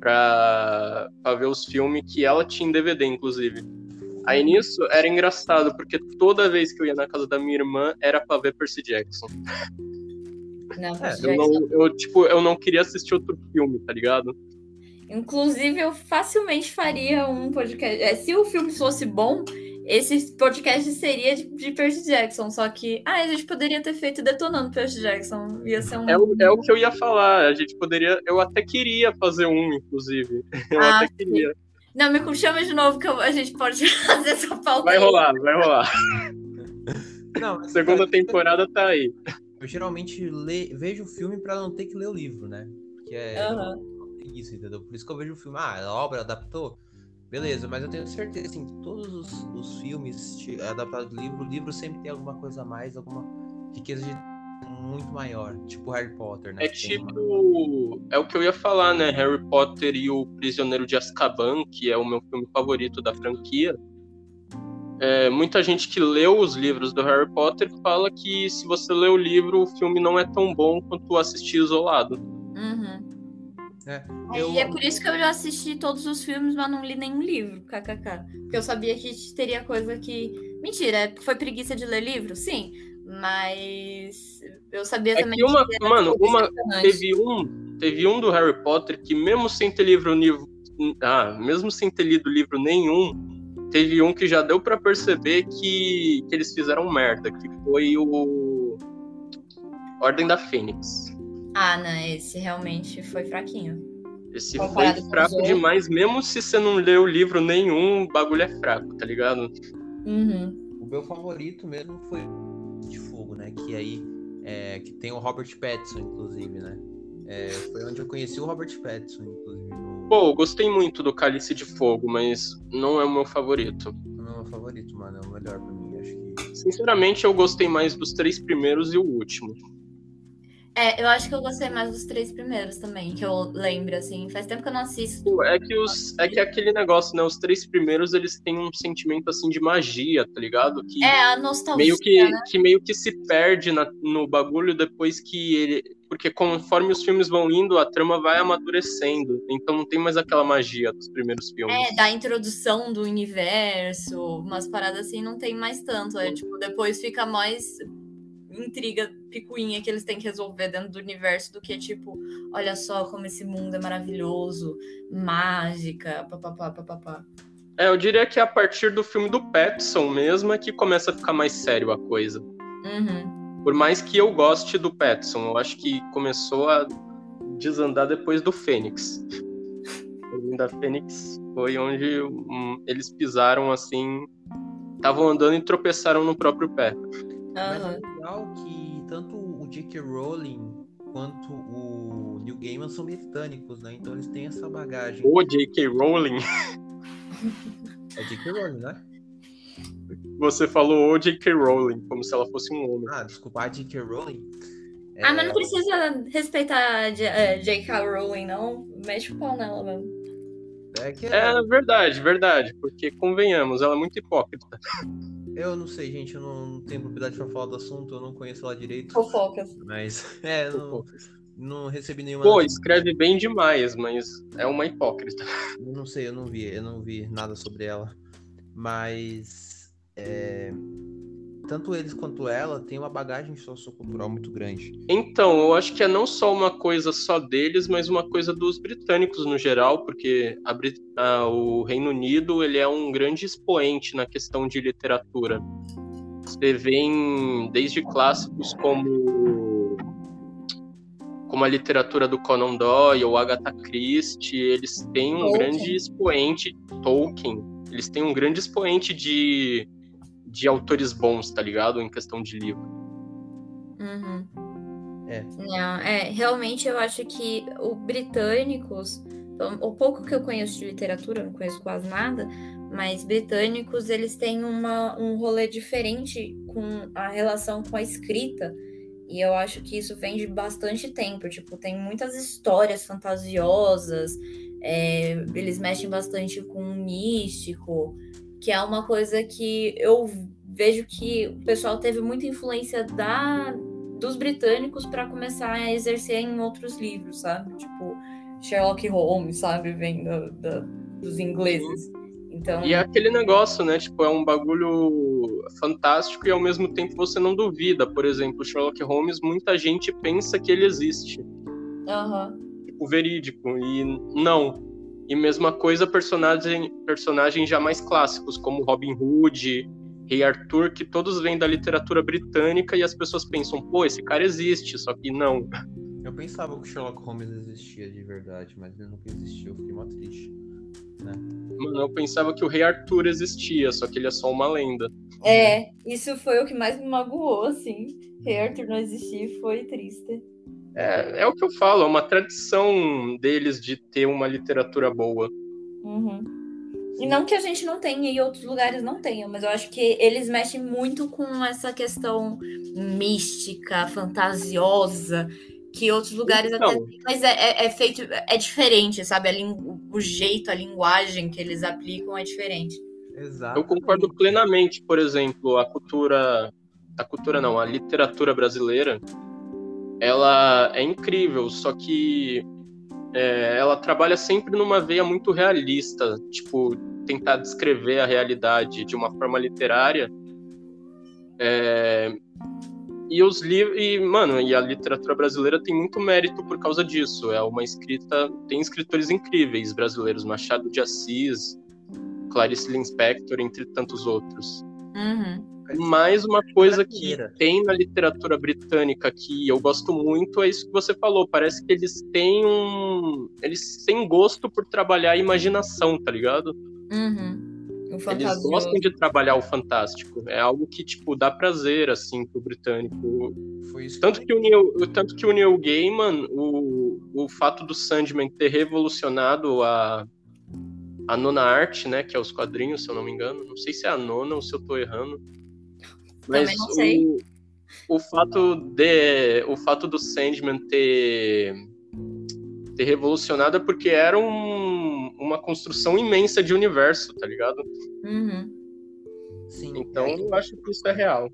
pra, pra ver os filmes que ela tinha em DVD, inclusive. Aí nisso era engraçado, porque toda vez que eu ia na casa da minha irmã era pra ver Percy Jackson. Não, Percy Eu não, eu, tipo, eu não queria assistir outro filme, tá ligado? Inclusive, eu facilmente faria um podcast. é, se o filme fosse bom, esse podcast seria de, de Percy Jackson. Só que, ah, a gente poderia ter feito detonando Percy Jackson. Ia ser um. É o, é o que eu ia falar. A gente poderia. Eu até queria fazer um, inclusive. Eu Ah, até queria. Não, me chama de novo que eu- a gente pode fazer essa pauta. Vai aí. rolar, vai rolar. Não, mas, Segunda cara, temporada tá aí. Eu geralmente le- vejo o filme pra não ter que ler o livro, né? Que é Aham. Isso, entendeu? Por isso que eu vejo o filme. Ah, a obra adaptou. Beleza, mas eu tenho certeza assim, que todos os, os filmes ti- adaptados do livro, o livro sempre tem alguma coisa a mais, alguma riqueza de muito maior. Tipo Harry Potter, né? É uma- tipo. É o que eu ia falar, né? Harry Potter e o Prisioneiro de Azkaban, que é o meu filme favorito da franquia. É, muita gente que leu os livros do Harry Potter fala que se você lê o livro, o filme não é tão bom quanto assistir isolado. Uhum. É, E eu- é por isso que eu já assisti todos os filmes, mas não li nenhum livro, kkk. Porque eu sabia que teria coisa que. Mentira, foi preguiça de ler livro? Sim. Mas eu sabia É também que uma- era, mano, uma-. Teve um, teve um do Harry Potter que, mesmo sem ter livro, nivo- ah, mesmo sem ter lido livro nenhum, teve um que já deu pra perceber que, que eles fizeram merda, que foi o Ordem da Fênix. Ah, não, esse realmente foi fraquinho. Esse Comparado foi fraco demais, mesmo se você não leu livro nenhum, o bagulho é fraco, tá ligado? Uhum. O meu favorito mesmo foi de fogo, né? Que aí é, que tem o Robert Pattinson, inclusive, né? É, foi onde eu conheci o Robert Pattinson, inclusive, Pô, eu gostei muito do Cálice de Fogo, mas não é o meu favorito. no meu favorito, mano. É o melhor pra mim. Acho que. Sinceramente, eu gostei mais dos três primeiros e o último. É, eu acho que eu gostei mais dos três primeiros também, que eu lembro, assim. Faz tempo que eu não assisto. É que, os, é que aquele negócio, né? Os três primeiros, eles têm um sentimento, assim, de magia, tá ligado? Que É, a nostalgia, meio que, né? que meio que se perde na- no bagulho depois que ele... Porque conforme os filmes vão indo, a trama vai amadurecendo. Então não tem mais aquela magia dos primeiros filmes. É, da introdução do universo, umas paradas assim, não tem mais tanto. É tipo, depois fica mais intriga picuinha que eles têm que resolver dentro do universo do que tipo, olha só como esse mundo é maravilhoso, mágica, papapá, papapá. É, eu diria que é a partir do filme do Pattinson mesmo é que começa a ficar mais sério a coisa. Uhum. Por mais que eu goste do Pattinson, eu acho que começou a desandar depois do Fênix. Da Fênix foi onde hum, eles pisaram assim, estavam andando e tropeçaram no próprio pé. Mas é legal que tanto o J.K. Rowling quanto o Neil Gaiman são britânicos, né? Então eles têm essa bagagem. O J.K. Rowling, É J.K. Rowling, né? você falou o J.K. Rowling, como se ela fosse um homem. Ah, desculpa, a J.K. Rowling. Ah, mas não precisa respeitar a J- é, J.K. Rowling, não. Mexe o pau nela mesmo. É que É verdade, verdade, porque convenhamos, ela é muito hipócrita. Eu não sei, gente, eu não tenho propriedade pra falar do assunto, eu não conheço ela direito. Fofocas. Mas, é, não, não recebi nenhuma. Pô, escreve bem demais, mas é uma hipócrita. Eu não sei, eu não vi, eu não vi nada sobre ela. Mas é, tanto eles quanto ela têm uma bagagem sociocultural muito grande. Então, eu acho que é não só uma coisa só deles, mas uma coisa dos britânicos no geral, porque a, a, o Reino Unido ele é um grande expoente na questão de literatura. Você vê desde clássicos como como a literatura do Conan Doyle ou Agatha Christie, eles têm um Tolkien. grande expoente Tolkien, eles têm um grande expoente de de autores bons, tá ligado? Em questão de livro. Uhum. É. Não, é, realmente eu acho que os britânicos, o pouco que eu conheço de literatura, não conheço quase nada, mas britânicos, eles têm uma, um rolê diferente com a relação com a escrita. E eu acho que isso vem de bastante tempo. Tipo, tem muitas histórias fantasiosas, é, eles mexem bastante com o místico que é uma coisa que eu vejo que o pessoal teve muita influência da dos britânicos para começar a exercer em outros livros, sabe? Tipo Sherlock Holmes, sabe, vem do, do, dos ingleses. Então... E é aquele negócio, né? Tipo, é um bagulho fantástico e ao mesmo tempo você não duvida. Por exemplo, Sherlock Holmes, muita gente pensa que ele existe. Uhum. Tipo, verídico. E não. E mesma coisa personagem, personagens já mais clássicos, como Robin Hood, Rei Arthur, que todos vêm da literatura britânica e as pessoas pensam, pô, esse cara existe, só que não. Eu pensava que o Sherlock Holmes existia de verdade, mas ele nunca existiu, eu fiquei mó triste. Né? Mano, eu pensava que o Rei Arthur existia, só que ele é só uma lenda. É, isso foi o que mais me magoou, assim. Rei Arthur não existir foi triste. É, é o que eu falo, é uma tradição deles de ter uma literatura boa. Uhum. E não que a gente não tenha e outros lugares não tenham, mas eu acho que eles mexem muito com essa questão mística, fantasiosa, que outros lugares então, até. Mas é, é, é, feito, é diferente, sabe? o jeito, a linguagem que eles aplicam é diferente. Exato. Eu concordo plenamente, por exemplo, a cultura. A cultura não, a literatura brasileira ela é incrível, só que é, ela trabalha sempre numa veia muito realista, tipo, tentar descrever a realidade de uma forma literária. É, e os livros, e mano, e a literatura brasileira tem muito mérito por causa disso. É uma escrita, tem escritores incríveis brasileiros, Machado de Assis, Clarice Lispector, entre tantos outros. Uhum. Mais uma coisa que tem na literatura britânica que eu gosto muito é isso que você falou. Parece que eles têm um. Eles têm gosto por trabalhar a imaginação, tá ligado? Uhum. Eles gostam de trabalhar o fantástico. É algo que, tipo, dá prazer, assim, pro britânico. Foi isso tanto, que o Neil, tanto que o Neil Gaiman, o, o fato do Sandman ter revolucionado a, a nona arte, né? Que é os quadrinhos, se eu não me engano. Não sei se é a nona ou se eu tô errando. Mas não sei. O, o, fato de, o fato do Sandman ter, ter revolucionado é porque era um, uma construção imensa de universo, tá ligado? Uhum. Sim. Então é eu acho que isso é real.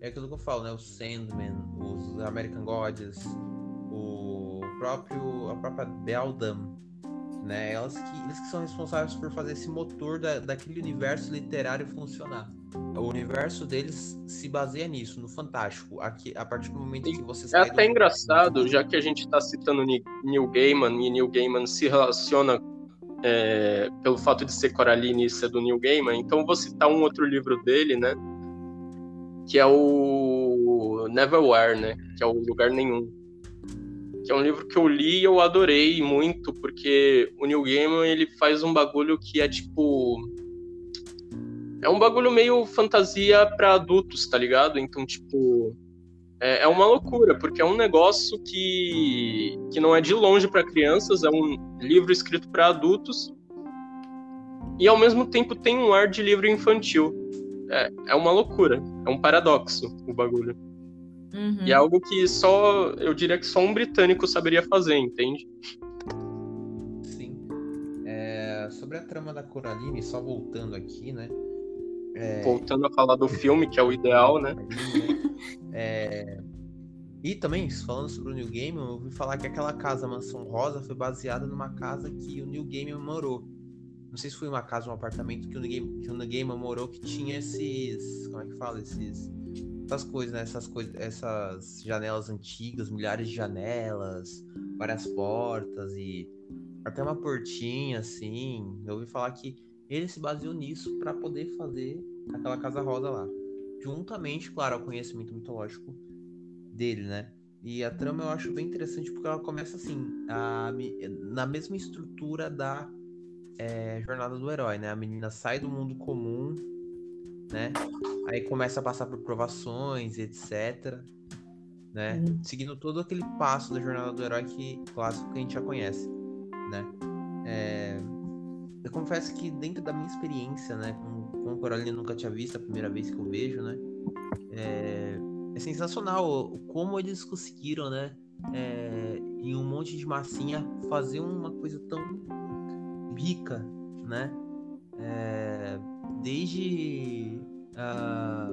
É aquilo que eu falo, né? O Sandman, os American Gods, o próprio, a própria Beldam, né? Elas que, eles que são responsáveis por fazer esse motor da, daquele universo literário funcionar. O universo deles se baseia nisso, no fantástico. Aqui, a partir do momento que você É até do... engraçado, já que a gente está citando Neil Gaiman e Neil Gaiman se relaciona é, pelo fato de ser Coraline e ser do Neil Gaiman, então vou citar um outro livro dele, né? Que é o Neverwhere, né? Que é o Lugar Nenhum que é um livro que eu li e eu adorei muito, porque o Neil Gaiman ele faz um bagulho que é tipo é um bagulho meio fantasia para adultos, tá ligado? Então, tipo, é, é, uma loucura, porque é um negócio que, que não é de longe para crianças, é um livro escrito para adultos e ao mesmo tempo tem um ar de livro infantil. É, é uma loucura, é um paradoxo o bagulho. Uhum. E é algo que só, eu diria que só um britânico saberia fazer, entende? Sim. É, sobre a trama da Coraline, só voltando aqui, né? É... Voltando a falar do filme, que é o ideal, né? É... E também, falando sobre o New Game, eu ouvi falar que aquela casa Mansão Rosa foi baseada numa casa que o New Game morou. Não sei se foi uma casa, um apartamento que o Game, que o Game morou que tinha esses. Como é que fala? Esses. Essas coisas, né? Essas, coisas, essas janelas antigas, milhares de janelas, várias portas e até uma portinha assim. Eu ouvi falar que ele se baseou nisso para poder fazer aquela casa rosa lá. Juntamente, claro, ao conhecimento mitológico dele, né? E a trama eu acho bem interessante porque ela começa assim, a, na mesma estrutura da é, jornada do herói, né? A menina sai do mundo comum, né? Aí começa a passar por provações, etc. Né? Uhum. Seguindo todo aquele passo da jornada do herói que clássico que a gente já conhece, né? É... Eu confesso que dentro da minha experiência, né, com, com Coraline eu nunca tinha visto a primeira vez que eu vejo, né? É, é sensacional como eles conseguiram, né? É, em um monte de massinha fazer uma coisa tão rica, né? É, desde a,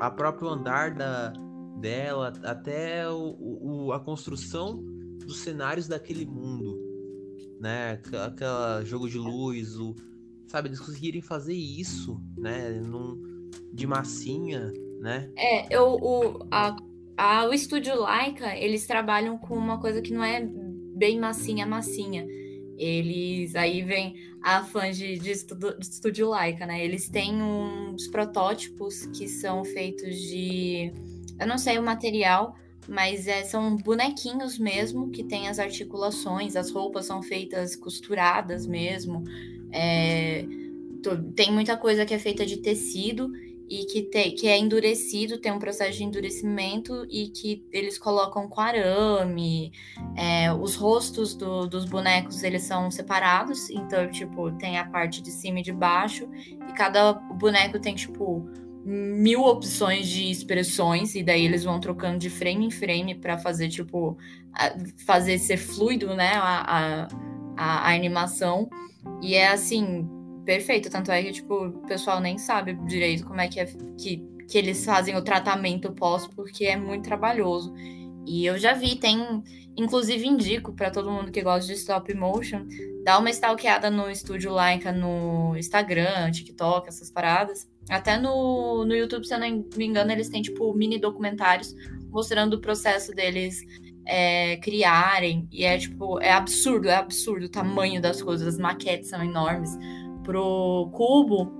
a próprio andar da, dela até o, o, a construção dos cenários daquele mundo, né? Aquela jogo de luz, o, sabe? Eles conseguirem fazer isso, né? Num, de massinha, né? É, eu, o, a, a, o estúdio Laika, eles trabalham com uma coisa que não é bem massinha, massinha. Eles aí vem a fãs de, de, estudo, de estúdio Laika, né? Eles têm uns protótipos que são feitos de. Eu não sei o material, mas é, são bonequinhos mesmo que tem as articulações, as roupas são feitas costuradas mesmo. É, tem muita coisa que é feita de tecido e que, te, que é endurecido, tem um processo de endurecimento e que eles colocam com arame. É, os rostos do, dos bonecos eles são separados, então tipo tem a parte de cima e de baixo e cada boneco tem tipo mil opções de expressões e daí eles vão trocando de frame em frame para fazer tipo fazer ser fluido, né, a, a, a animação e é assim perfeito. Tanto é que, tipo, o pessoal nem sabe direito como é que é que, que eles fazem o tratamento pós, porque é muito trabalhoso. E eu já vi, tem. Inclusive, indico para todo mundo que gosta de stop motion, dá uma stalkeada no estúdio Laika no Instagram, TikTok, essas paradas. Até no, no YouTube, se eu não me engano, eles têm, tipo, mini documentários mostrando o processo deles é, criarem. E é, tipo, é absurdo, é absurdo o tamanho das coisas. As maquetes são enormes pro cubo,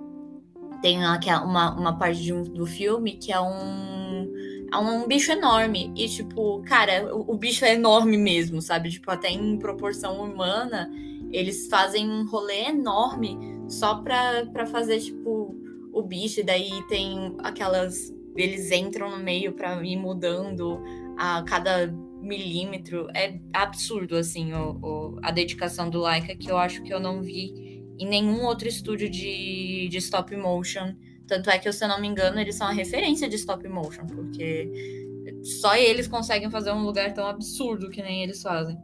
tem uma, uma parte um, do filme que é um, é um bicho enorme. E, tipo, cara, o, o, bicho é enorme mesmo, sabe? Tipo, até em proporção humana, eles fazem um rolê enorme só pra, pra fazer, tipo, o bicho. E daí tem aquelas. Eles entram no meio pra ir mudando a cada milímetro. É absurdo, assim, o, o a dedicação do Laika, que eu acho que eu não vi em nenhum outro estúdio de, de stop motion. Tanto é que, se eu não me engano, eles são a referência de stop motion, porque só eles conseguem fazer um lugar tão absurdo que nem eles fazem.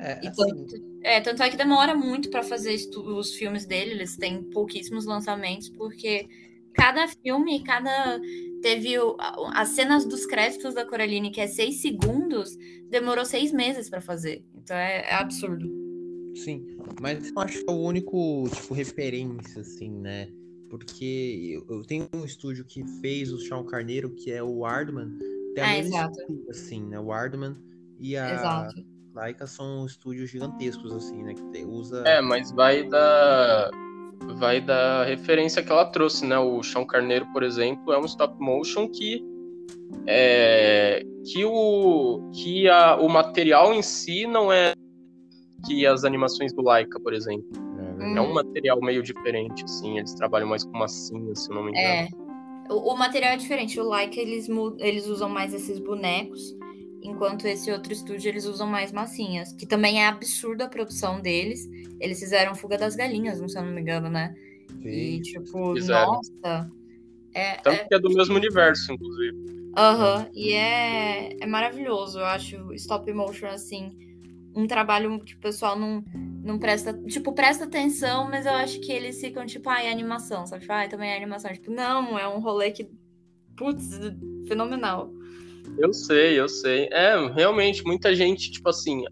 É, assim... tanto, é, tanto é que demora muito para fazer os filmes dele, eles têm pouquíssimos lançamentos, porque cada filme, cada. Teve o, as cenas dos créditos da Coraline, que é seis segundos, demorou seis meses para fazer. Então é, é absurdo. Sim, mas eu acho que é o único, tipo, referência, assim, né? Porque eu, tenho um estúdio que fez o Chão Carneiro, que é o Ardman. Tem a é, mesma estrutura, assim, né? O Ardman e a exato. Laika são estúdios gigantescos, assim, né? Que usa... É, mas vai da... Vai da referência que ela trouxe, né? O Chão Carneiro, por exemplo, é um stop motion que é, que o que a, o material em si não é que as animações do Laika, por exemplo. É, é um material meio diferente, assim, eles trabalham mais com massinha, se eu não me engano. É. O, o material é diferente. O Laika, eles, eles usam mais esses bonecos, enquanto esse outro estúdio, eles usam mais massinhas, que também é absurda a produção deles. Eles fizeram Fuga das Galinhas, se eu não me engano, né? Sim, e, tipo, fizeram. nossa... É, Tanto é... que é do mesmo universo, inclusive. Aham, uhum, e é, é maravilhoso, eu acho, stop motion, assim um trabalho que o pessoal não, não presta, tipo, presta atenção, mas eu acho que eles ficam, tipo, ah, é animação, sabe? Tipo, ah, também é animação. Tipo, não, é um rolê que, putz, fenomenal. Eu sei, eu sei. É, realmente, muita gente, tipo assim,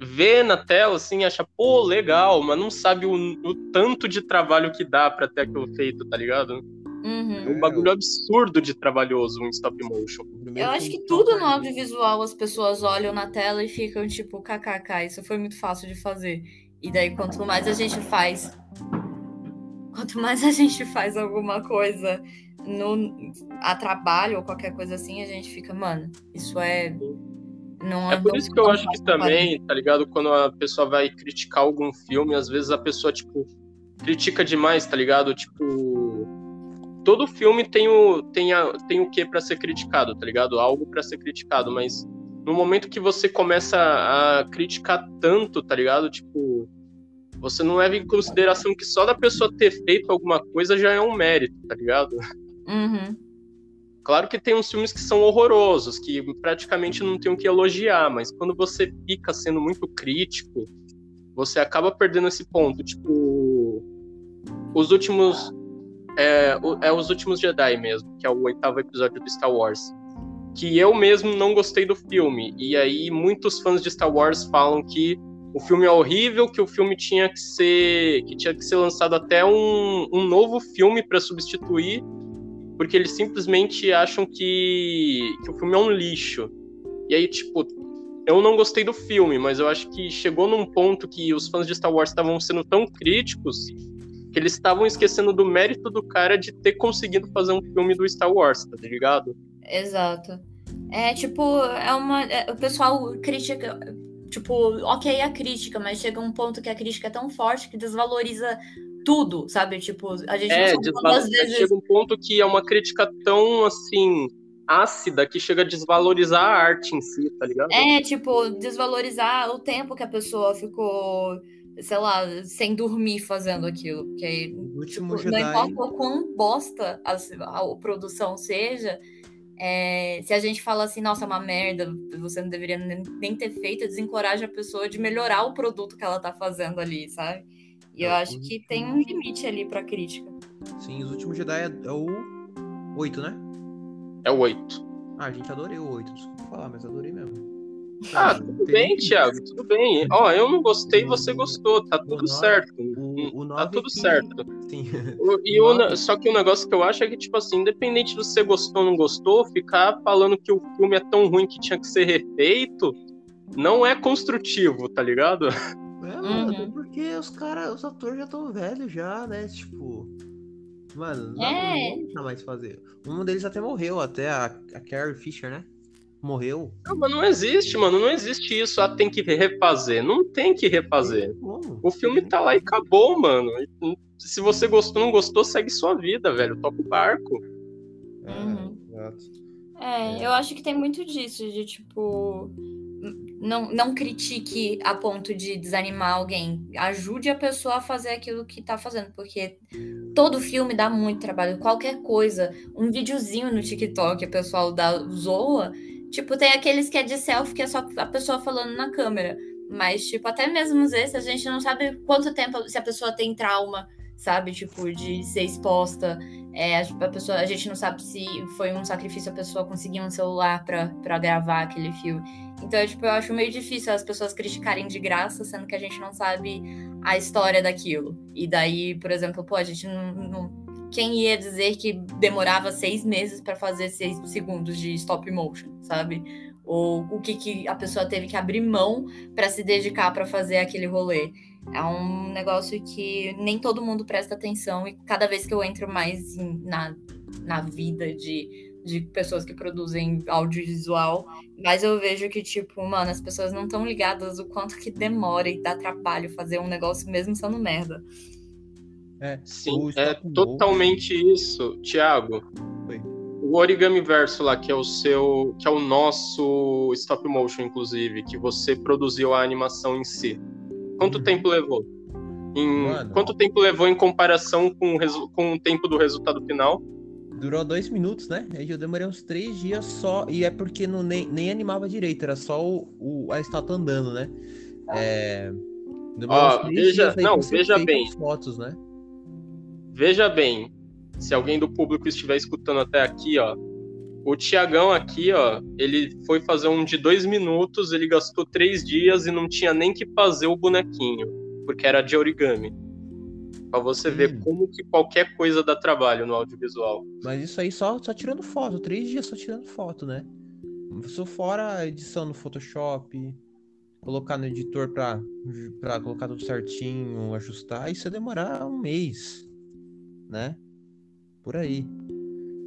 vê na tela, assim, acha, pô, legal, mas não sabe o, o tanto de trabalho que dá pra ter aquilo feito, tá ligado? Uhum. É um bagulho absurdo de trabalhoso um stop motion. Eu acho que tudo no audiovisual as pessoas olham na tela e ficam tipo, kkk, isso foi muito fácil de fazer. E daí, quanto mais a gente faz. Quanto mais a gente faz alguma coisa no, a trabalho ou qualquer coisa assim, a gente fica, mano, isso é. Não, É por não- isso que eu acho que também, tá ligado? Quando a pessoa vai criticar algum filme, às vezes a pessoa, tipo, critica demais, tá ligado? Tipo. Todo filme tem o, tem a, tem o que pra ser criticado, tá ligado? Algo pra ser criticado, mas no momento que você começa a criticar tanto, tá ligado? Tipo, você não leva em consideração que só da pessoa ter feito alguma coisa já é um mérito, tá ligado? Uhum. Claro que tem uns filmes que são horrorosos, que praticamente não tem o que elogiar, mas quando você fica sendo muito crítico, você acaba perdendo esse ponto. Tipo, os últimos. É, é os últimos Jedi mesmo, que é o oitavo episódio do Star Wars. Que eu mesmo não gostei do filme. E aí muitos fãs de Star Wars falam que o filme é horrível, que o filme tinha que ser. que tinha que ser lançado até um, um novo filme para substituir porque eles simplesmente acham que, que o filme é um lixo. E aí, tipo, eu não gostei do filme, mas eu acho que chegou num ponto que os fãs de Star Wars estavam sendo tão críticos que eles estavam esquecendo do mérito do cara de ter conseguido fazer um filme do Star Wars, tá ligado? Exato. É tipo, é uma. é- o pessoal critica. Tipo, ok a crítica, mas chega um ponto que a crítica é tão forte que desvaloriza tudo, sabe? Tipo, a gente É, não sabe desval- quantas vezes. chega um ponto que é uma crítica tão, assim, ácida que chega a desvalorizar a arte em si, tá ligado? É, tipo, desvalorizar o tempo que a pessoa ficou, sei lá, sem dormir fazendo aquilo. Porque O último Tipo, não Jedi. importa o quão bosta a, a produção seja, é, se a gente fala assim, nossa, é uma merda, você não deveria nem, nem ter feito, desencoraja a pessoa de melhorar o produto que ela tá fazendo ali, sabe? E eu É, acho que tem um limite ali pra crítica. Sim, os últimos Jedi é, é o 8, né? É o 8. Ah, gente, adorei o 8. Desculpa falar, mas adorei mesmo. Ah, Não tudo tem bem, Thiago, tudo bem. Ó, eu não gostei, você gostou, tá tudo nove- certo. O, o Tá 9 tudo que- certo. Sim. O- E o, só que o negócio que eu acho é que, tipo assim, independente de você gostou ou não gostou, ficar falando que o filme é tão ruim que tinha que ser refeito, não é construtivo, tá ligado? É, mano, Uhum. porque os caras, os atores já estão velhos já, né? Tipo. Mano, não, É. não dá mais fazer. Um deles até morreu, até a, a Carrie Fisher, né? Morreu. Não, mas não existe, mano, não existe isso. Ah, tem que refazer. Não tem que refazer. Como? O filme tá lá e acabou, mano. Se você gostou ou não gostou, segue sua vida, velho. Toca o barco. É, Uhum. exato. É, eu acho que tem muito disso, de tipo. Não, não critique a ponto de desanimar alguém. Ajude a pessoa a fazer aquilo que tá fazendo, porque todo filme dá muito trabalho. Qualquer coisa, um videozinho no TikTok, o pessoal dá, zoa. Tipo, tem aqueles que é de selfie, que é só a pessoa falando na câmera. Mas, tipo, até mesmo esses, a gente não sabe quanto tempo, se a pessoa tem trauma, sabe? Tipo, de ser exposta. É, a pessoa, a gente não sabe se foi um sacrifício a pessoa conseguir um celular pra gravar aquele filme. Então, tipo, eu acho meio difícil as pessoas criticarem de graça, sendo que a gente não sabe a história daquilo. E daí, por exemplo, pô, a gente não. não- quem ia dizer que demorava seis meses pra fazer seis segundos de stop motion, sabe? Ou o que, que a pessoa teve que abrir mão pra se dedicar pra fazer aquele rolê. É um negócio que nem todo mundo presta atenção e cada vez que eu entro mais em- na, na vida de, de pessoas que produzem audiovisual, mais eu vejo que, tipo, mano, as pessoas não estão ligadas o quanto que demora e dá trabalho fazer um negócio mesmo sendo merda. É, Sim, é totalmente isso, Thiago. Oi. O Origami Verso lá, que é o seu, que é o nosso stop motion, inclusive, que você produziu a animação em si. Quanto Uhum. tempo levou? Em- Mano. Quanto tempo levou em comparação com o, com o tempo do resultado final? Durou dois minutos, né? Eu demorei uns três dias só. E é porque não, nem, nem animava direito, era só o, o- a estátua andando, né? É. demorou Ó, veja- não, veja bem. fotos, né? Veja bem, se alguém do público estiver escutando até aqui, ó, O Tiagão aqui, ó, ele foi fazer um de dois minutos, ele gastou três dias e não tinha nem que fazer o bonequinho, porque era de origami. Pra você ver Hum. como que qualquer coisa dá trabalho no audiovisual. Mas isso aí só, só tirando foto, três dias só tirando foto, né? Isso fora a edição no Photoshop, colocar no editor pra, pra colocar tudo certinho, ajustar, isso ia demorar um mês, né? Por aí,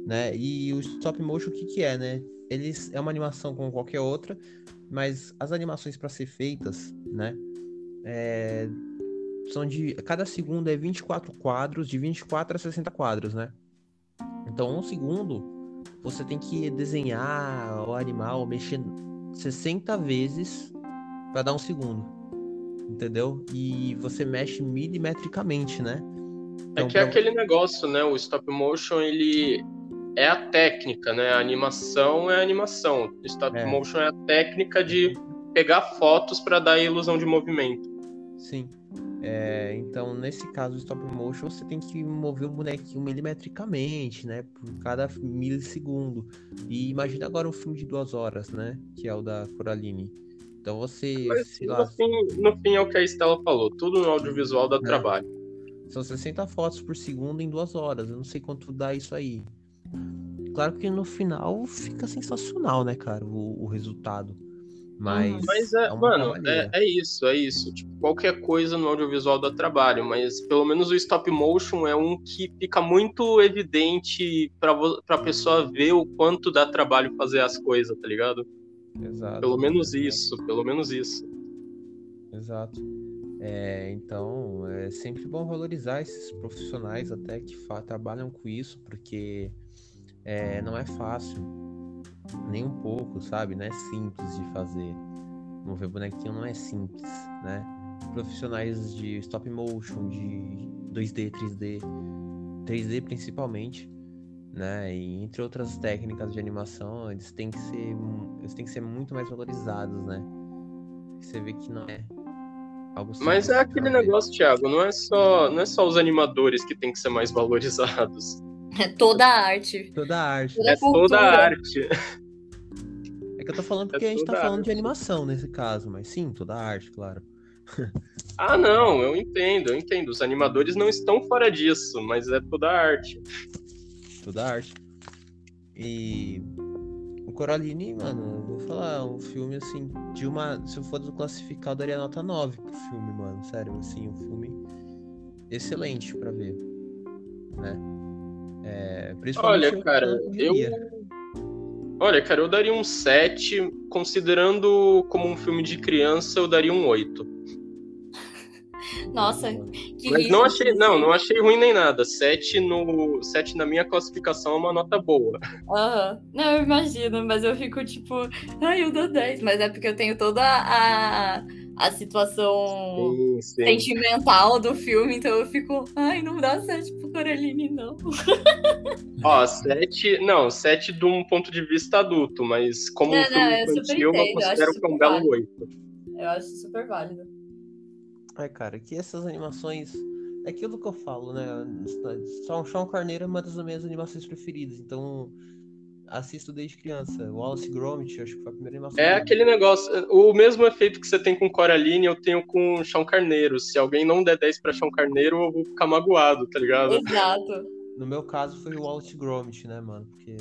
né? E o stop motion, o que que é, né? Eles, é uma animação como qualquer outra, mas as animações para ser feitas, né? É, são de. Cada segundo é 24 quadros, de 24 a 60 quadros, né? Então, um segundo, você tem que desenhar o animal, mexer 60 vezes para dar um segundo. Entendeu? E você mexe milimetricamente, né? É Então, que é pra- aquele negócio, né? O stop motion, ele é a técnica, né? A animação é a animação. Stop É. motion é a técnica de pegar fotos para dar a ilusão de movimento. Sim. É, então, nesse caso, stop motion, você tem que mover o bonequinho milimetricamente, né? Por cada milissegundo. E imagina agora um filme de duas horas, né? Que é o da Coraline. Então você, Mas sei no lá, fim, no fim é o que a Estela falou. Tudo no audiovisual dá É. trabalho. são 60 fotos por segundo em duas horas. Eu não sei quanto dá isso aí. Claro que no final fica sensacional, né, cara? O, o resultado. Mas. Mas é, uma mano, é, é isso, é isso. Tipo, qualquer coisa no audiovisual dá trabalho, mas pelo menos o stop motion é um que fica muito evidente pra, pra pessoa ver o quanto dá trabalho fazer as coisas, tá ligado? Exato. Pelo menos exato. isso, pelo menos isso. Exato. É, então, é sempre bom valorizar esses profissionais até que trabalham com isso, porque é, não é fácil, nem um pouco, sabe? Não é simples de fazer. Mover bonequinho não é simples, né? Profissionais de stop motion, de 2D, 3D, 3D principalmente, né? E entre outras técnicas de animação, eles têm que ser, eles têm que ser muito mais valorizados, né? Você vê que não é algo Mas simples é de aquele negócio, Thiago, não é só, não é só os animadores que tem que ser mais valorizados. É toda a arte. Toda a arte. Toda É toda a arte. É que eu tô falando porque a gente tá a falando de arte. animação nesse caso, mas sim, toda a arte, claro. Ah, não, eu entendo, eu entendo. Os animadores não estão fora disso, mas é toda a arte. Toda a arte. E o Coraline, mano, eu vou falar, um filme assim, de uma. Se eu fosse classificar, eu daria nota 9 pro filme, mano. Sério, assim, um filme excelente pra ver. Né? É, principalmente Olha, cara, eu. Olha, cara, eu daria um 7. Considerando como um filme de criança, eu daria um 8. Nossa, que Mas não achei, não, não achei ruim nem nada. 7 no 7 na minha classificação é uma nota boa. Aham. Não, eu imagino, mas eu fico tipo, ai, eu dou 10. Mas é porque eu tenho toda a, a situação Sim, sim. sentimental do filme, então eu fico, ai, não dá 7 pro Coraline, não. Ó, 7, não, 7 de um ponto de vista adulto, mas como Não, um filme não, eu infantil, eu entendo, eu considero que é um belo. 8. Eu acho super válido. É, cara, que essas animações. É aquilo que eu falo, né? Só Sean Carneiro é uma das minhas animações preferidas, então assisto desde criança. Wallace Gromit, acho que foi a primeira animação. É aquele negócio, o mesmo efeito que você tem com Coraline, eu tenho com Chão Carneiro. Se alguém não der 10 pra Chão Carneiro, eu vou ficar magoado, tá ligado? Exato. No meu caso foi o Wallace Gromit, né, mano? Porque.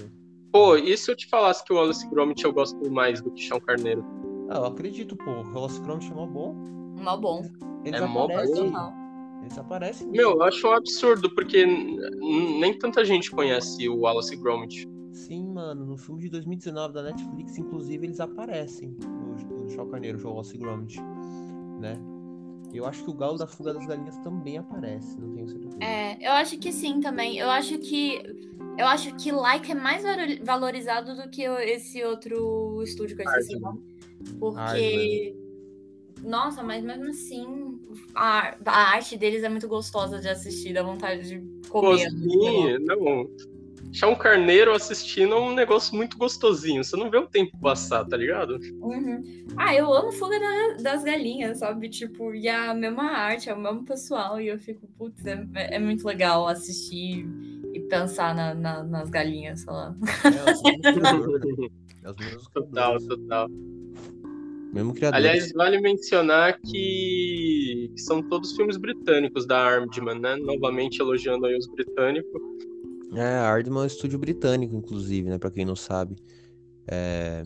Pô, e se eu te falasse que o Wallace Gromit eu gosto mais do que Chão Carneiro? Ah, eu acredito, pô. O Wallace Gromit é mó bom. Mó bom. Eles É mó. Total. Eles aparecem. Meu, eu acho um absurdo, porque nem tanta gente conhece o Wallace Gromit. Sim, mano. No filme de 2019 da Netflix, inclusive, eles aparecem. O, o Sean Carneiro, o Wallace e Gromit. Né? Eu acho que o Galo da Fuga das Galinhas também aparece, não tenho certeza. É, eu acho que sim também. Eu acho que. Eu acho que Like é mais valo- valorizado do que o- esse outro estúdio que eu esqueci. Porque. Nossa, mas mesmo assim, a, a arte deles é muito gostosa de assistir, dá vontade de Pô, comer. sim, não. Chão Carneiro assistindo é um negócio muito gostosinho. Você não vê o tempo passar, tá ligado? Uhum. Ah, eu amo Fuga da- das Galinhas, sabe? Tipo, e a mesma arte, é o mesmo pessoal, e eu fico, putz, é, é muito legal assistir e pensar na, na, nas galinhas, sei lá. É, Total, total. Mesmo criador. Aliás, vale mencionar que, que são todos filmes britânicos da Armedman, né? Novamente elogiando aí os britânicos. É, a Ardman é um estúdio britânico, inclusive, né? Pra quem não sabe. É...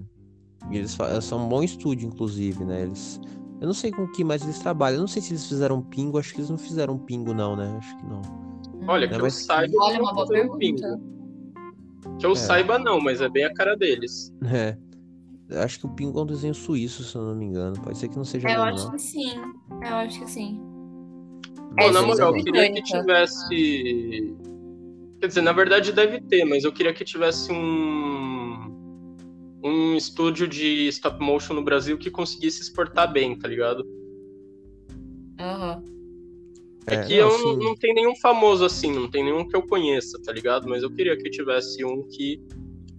E eles fa- são um bom estúdio, inclusive, né? Eles... Eu não sei com o que mais eles trabalham. Eu não sei se eles fizeram pingo. Acho que eles não fizeram pingo, não, né? Acho que não. Olha, É, que eu saiba. Olha, eles uma não boa fizeram pergunta. pingo. Que eu É. saiba, não, mas é bem a cara deles. É. Eu Acho que o pingo é um desenho suíço, se eu não me engano. Pode ser que não seja Eu mesmo, acho não. que sim. Eu acho que sim. Pô, É, na moral, eu queria que tivesse. Quer dizer, na verdade deve ter, mas eu queria que tivesse um. Um estúdio de stop motion no Brasil que conseguisse exportar bem, tá ligado? Aham. É, É, que não, eu não, não tem nenhum famoso assim, não tem nenhum que eu conheça, tá ligado? Mas eu queria que tivesse um que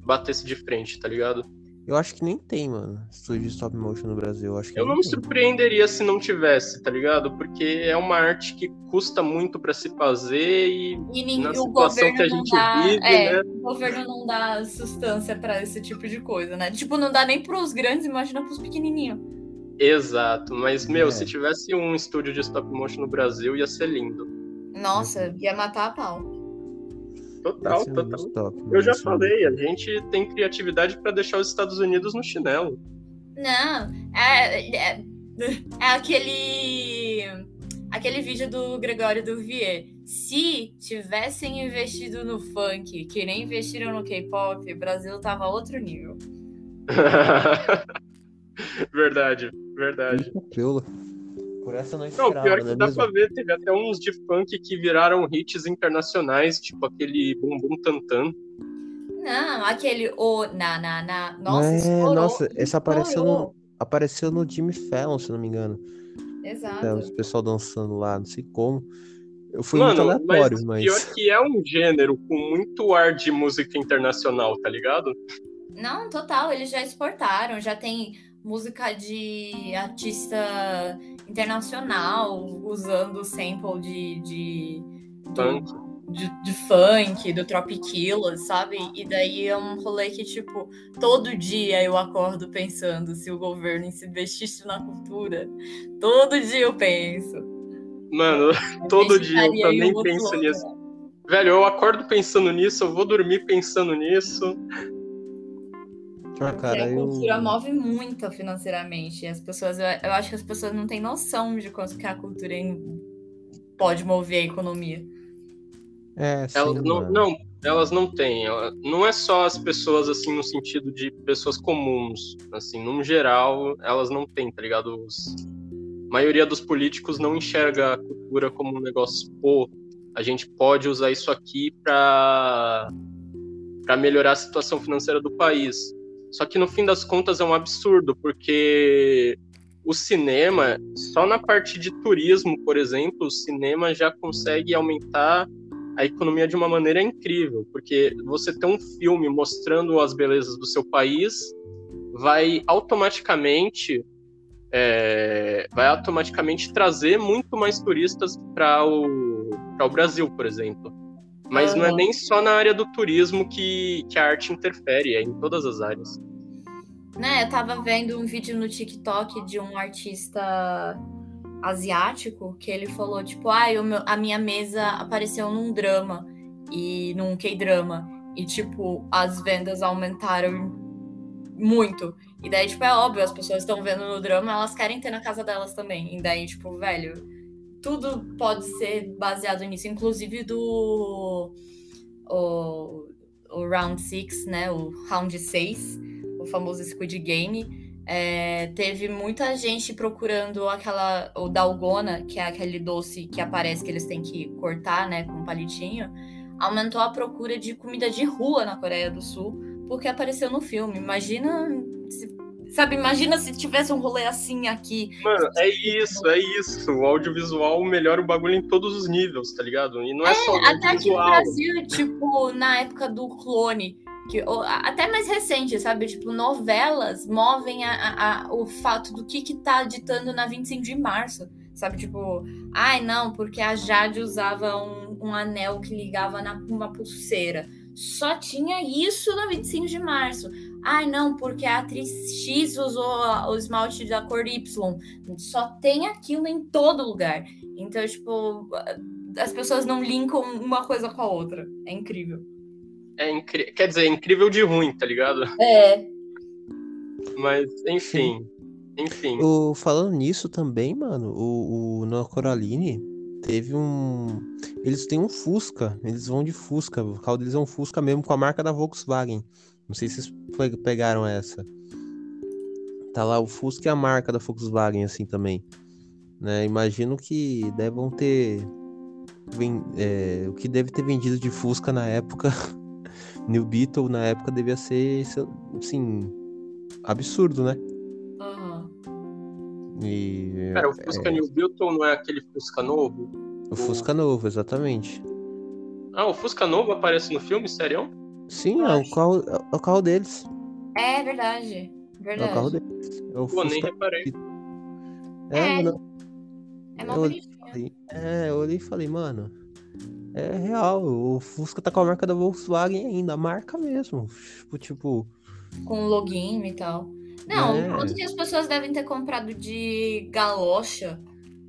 batesse de frente, tá ligado? Eu acho que nem tem, mano. Estúdio de stop motion no Brasil. Eu acho que Eu nem não me tem. surpreenderia se não tivesse, tá ligado? Porque é uma arte que custa muito pra se fazer e E nin- na o situação governo que a não gente dá, vive, é, né? o governo não dá sustância pra esse tipo de coisa, né? Tipo, não dá nem pros grandes, imagina pros pequenininhos. Exato, mas meu, É. se tivesse um estúdio de stop motion no Brasil, ia ser lindo. Nossa, ia matar a pau. Total, Esse é total. top, Eu mano, já é falei, a gente tem criatividade pra deixar os Estados Unidos no chinelo. Não, é, é, é aquele aquele vídeo do Gregório Duvier. Se tivessem investido no funk, que nem investiram no K-pop, o Brasil tava outro nível. verdade, verdade. Preula. Por essa eu não Não, esperava, pior não que é dá mesmo? pra ver, teve até uns de funk que viraram hits internacionais, tipo aquele Bum Bum Tantan. Não, aquele o na na na. Nossa, é, nossa, esse apareceu no, apareceu no Jimmy Fallon, se não me engano. Exato. É, os pessoal dançando lá, não sei como. Eu fui muito Mano, aleatório, mas, mas. pior que é um gênero com muito ar de música internacional, tá ligado? Não, total, eles já exportaram, já tem música de artista internacional usando sample de, de, do- Funk. de, de funk, do Tropiquilas, sabe? E daí é um rolê que, tipo, todo dia eu acordo pensando se o governo se investisse na cultura. Todo dia eu penso. Mano, todo dia eu também penso nisso. Velho, eu acordo pensando nisso, eu vou dormir pensando nisso. Ah, cara, a eu. cultura move muito financeiramente. E as pessoas, eu, eu acho que as pessoas não têm noção de quanto que a cultura pode mover a economia. É, sim, Elas não, não, elas não têm. Não é só as pessoas, assim, no sentido de pessoas comuns. Assim, no geral, elas não têm, tá ligado? Os- A maioria dos políticos não enxerga a cultura como um negócio, pô, a gente pode usar isso aqui pra, pra melhorar a situação financeira do país. Só que no fim das contas é um absurdo, porque o cinema, só na parte de turismo, por exemplo, o cinema já consegue aumentar a economia de uma maneira incrível, porque você ter um filme mostrando as belezas do seu país vai automaticamente é, vai automaticamente trazer muito mais turistas para o, pra o Brasil, por exemplo. Mas não é nem só na área do turismo que, que a arte interfere, é em todas as áreas. Né, eu tava vendo um vídeo no TikTok de um artista asiático que ele falou, tipo, o meu- a minha mesa apareceu num drama e num K-drama. E, tipo, as vendas aumentaram muito. E daí, tipo, é óbvio, as pessoas estão vendo no drama, elas querem ter na casa delas também. E daí, tipo, velho, tudo pode ser baseado nisso, inclusive do o, o Round 6, né? O Round 6, o famoso Squid Game. É, teve muita gente procurando aquela, o Dalgona, que é aquele doce que aparece que eles têm que cortar, né, com um palitinho. Aumentou a procura de comida de rua na Coreia do Sul, porque apareceu no filme. Imagina, se- sabe, imagina se tivesse um rolê assim aqui. Mano, é isso, é isso. O audiovisual melhora o bagulho em todos os níveis, tá ligado? E não é, só o Até aqui no. Brasil, tipo, na época do clone, que, até mais recente, sabe? Tipo, novelas movem a- a- o fato do que que tá ditando na 25 de março. Sabe, tipo, ai não, porque a Jade usava um, um anel que ligava na uma pulseira. Só tinha isso no 25 de março. Ai não, porque a atriz X usou o esmalte da cor Y. Só tem aquilo em todo lugar. Então, tipo, as pessoas não linkam uma coisa com a outra. É incrível. É incri... Quer dizer, é incrível de ruim, tá ligado? É. Mas, enfim. Enfim. O, falando nisso também, mano, o, o na Coraline teve um. Eles têm um Fusca. Eles vão de Fusca. O carro deles é um Fusca mesmo com a marca da Volkswagen. Não sei se vocês pegaram essa. Tá lá o Fusca e a marca da Volkswagen, assim também. Né? Imagino que devam ter. É, o que deve ter vendido de Fusca na época. New Beetle na época devia ser, assim, absurdo, né? E, Cara, o Fusca é... New Bilton não é aquele Fusca novo? O Fusca novo, exatamente. Ah, o Fusca novo aparece no filme, sério? Sim, é o, carro, é o carro deles. É verdade. Verdade. É o carro deles. É o Pô, Fusca... nem reparei. É, é, mano. É bonitinho. É, eu olhei e falei, mano. É real, o Fusca tá com a marca da Volkswagen ainda, a marca mesmo. Tipo, tipo. Com login e tal. Não, é. quanto que as pessoas devem ter comprado de galocha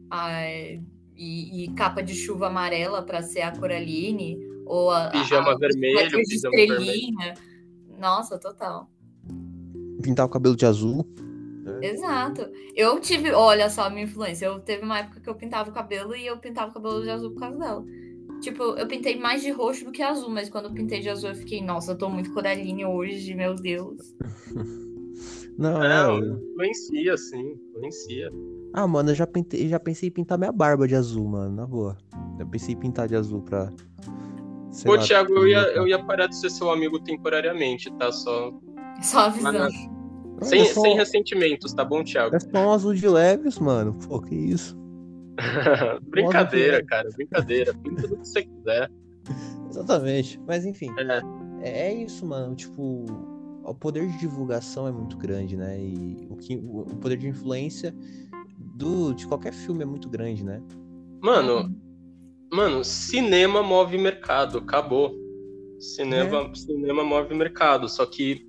ai, e, e, capa de chuva amarela para ser a Coraline? Ou a, pijama a, vermelho, pijama estrelinha. Vermelho. Nossa, total. Pintar o cabelo de azul. Exato. Eu tive, olha só a minha influência. Eu teve uma época que eu pintava o cabelo e eu pintava o cabelo de azul por causa dela. Tipo, eu pintei mais de roxo do que azul, mas quando eu pintei de azul eu fiquei, nossa, eu tô muito Coraline hoje, meu Deus. Não, é, é influencia, sim, influencia. Ah, mano, eu já, pintei, já pensei em pintar minha barba de azul, mano, na boa. Eu pensei em pintar de azul pra. Pô, lá, Thiago, eu ia, eu ia parar de ser seu amigo temporariamente, tá? Só. Só avisando. Sem, é só... sem ressentimentos, tá bom, Thiago? É só um azul de leves, mano. Pô, que isso. brincadeira, cara, brincadeira. Pinta do que você quiser. Exatamente. Mas enfim. É. é. É isso, mano. Tipo, o poder de divulgação é muito grande, né? E o, que, o poder de influência do, de qualquer filme é muito grande, né? Mano, mano, cinema move mercado, acabou. Cinema, é. cinema move mercado, só que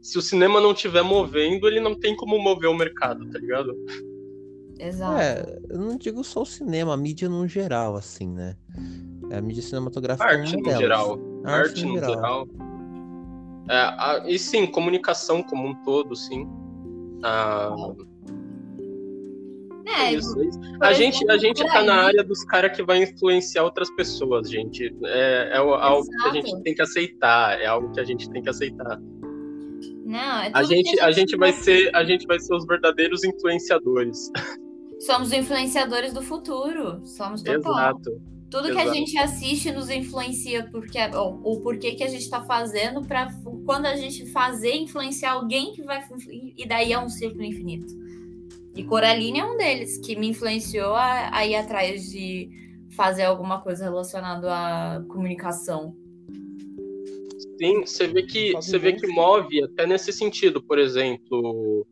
se o cinema não estiver movendo, ele não tem como mover o mercado, tá ligado? Exato. É, eu não digo só o cinema, a mídia no geral, assim, né? A mídia cinematográfica Arte é no delas. geral. Arte, Arte no geral. geral. É, a, e sim, comunicação como um todo, sim. Ah, é, isso, isso. A, gente, a gente tá na área dos caras que vai influenciar outras pessoas, gente. É, é algo que a gente tem que aceitar. É algo que a gente tem que aceitar. Não, é a gente, a, gente vai ser, a gente vai ser os verdadeiros influenciadores. Somos influenciadores do futuro. Somos total. Exato. Tudo Exato. que a gente assiste nos influencia porque ou, ou porquê que a gente está fazendo para quando a gente fazer influenciar alguém que vai e daí é um círculo infinito. E Coraline é um deles que me influenciou a, a ir atrás de fazer alguma coisa relacionada à comunicação. Sim, você vê que você vê que move até nesse sentido, por exemplo,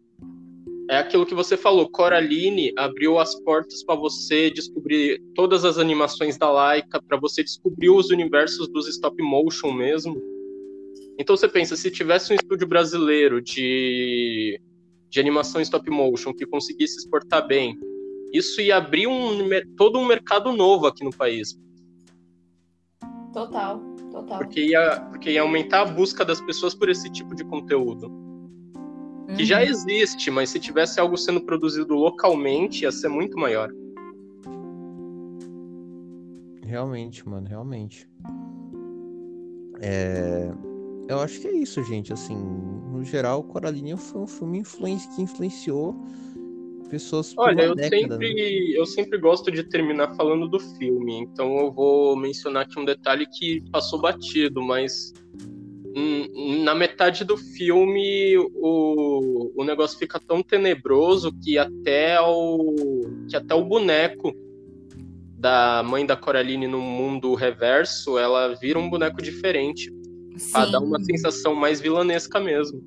é aquilo que você falou, Coraline abriu as portas para você descobrir todas as animações da Laika, para você descobrir os universos dos stop motion mesmo. Então você pensa, se tivesse um estúdio brasileiro de, de animação stop motion que conseguisse exportar bem, isso ia abrir um, todo um mercado novo aqui no país. Total, total. Porque ia, porque ia aumentar a busca das pessoas por esse tipo de conteúdo que uhum. já existe, mas se tivesse algo sendo produzido localmente, ia ser muito maior. Realmente, mano, realmente. É... Eu acho que é isso, gente. Assim, no geral, Coraline foi um filme influenci... que influenciou pessoas Olha, eu década, sempre, né? eu sempre gosto de terminar falando do filme, então eu vou mencionar aqui um detalhe que passou batido, mas na metade do filme o, o negócio fica tão tenebroso que até o que até o boneco da mãe da Coraline no mundo reverso ela vira um boneco diferente para dar uma sensação mais vilanesca mesmo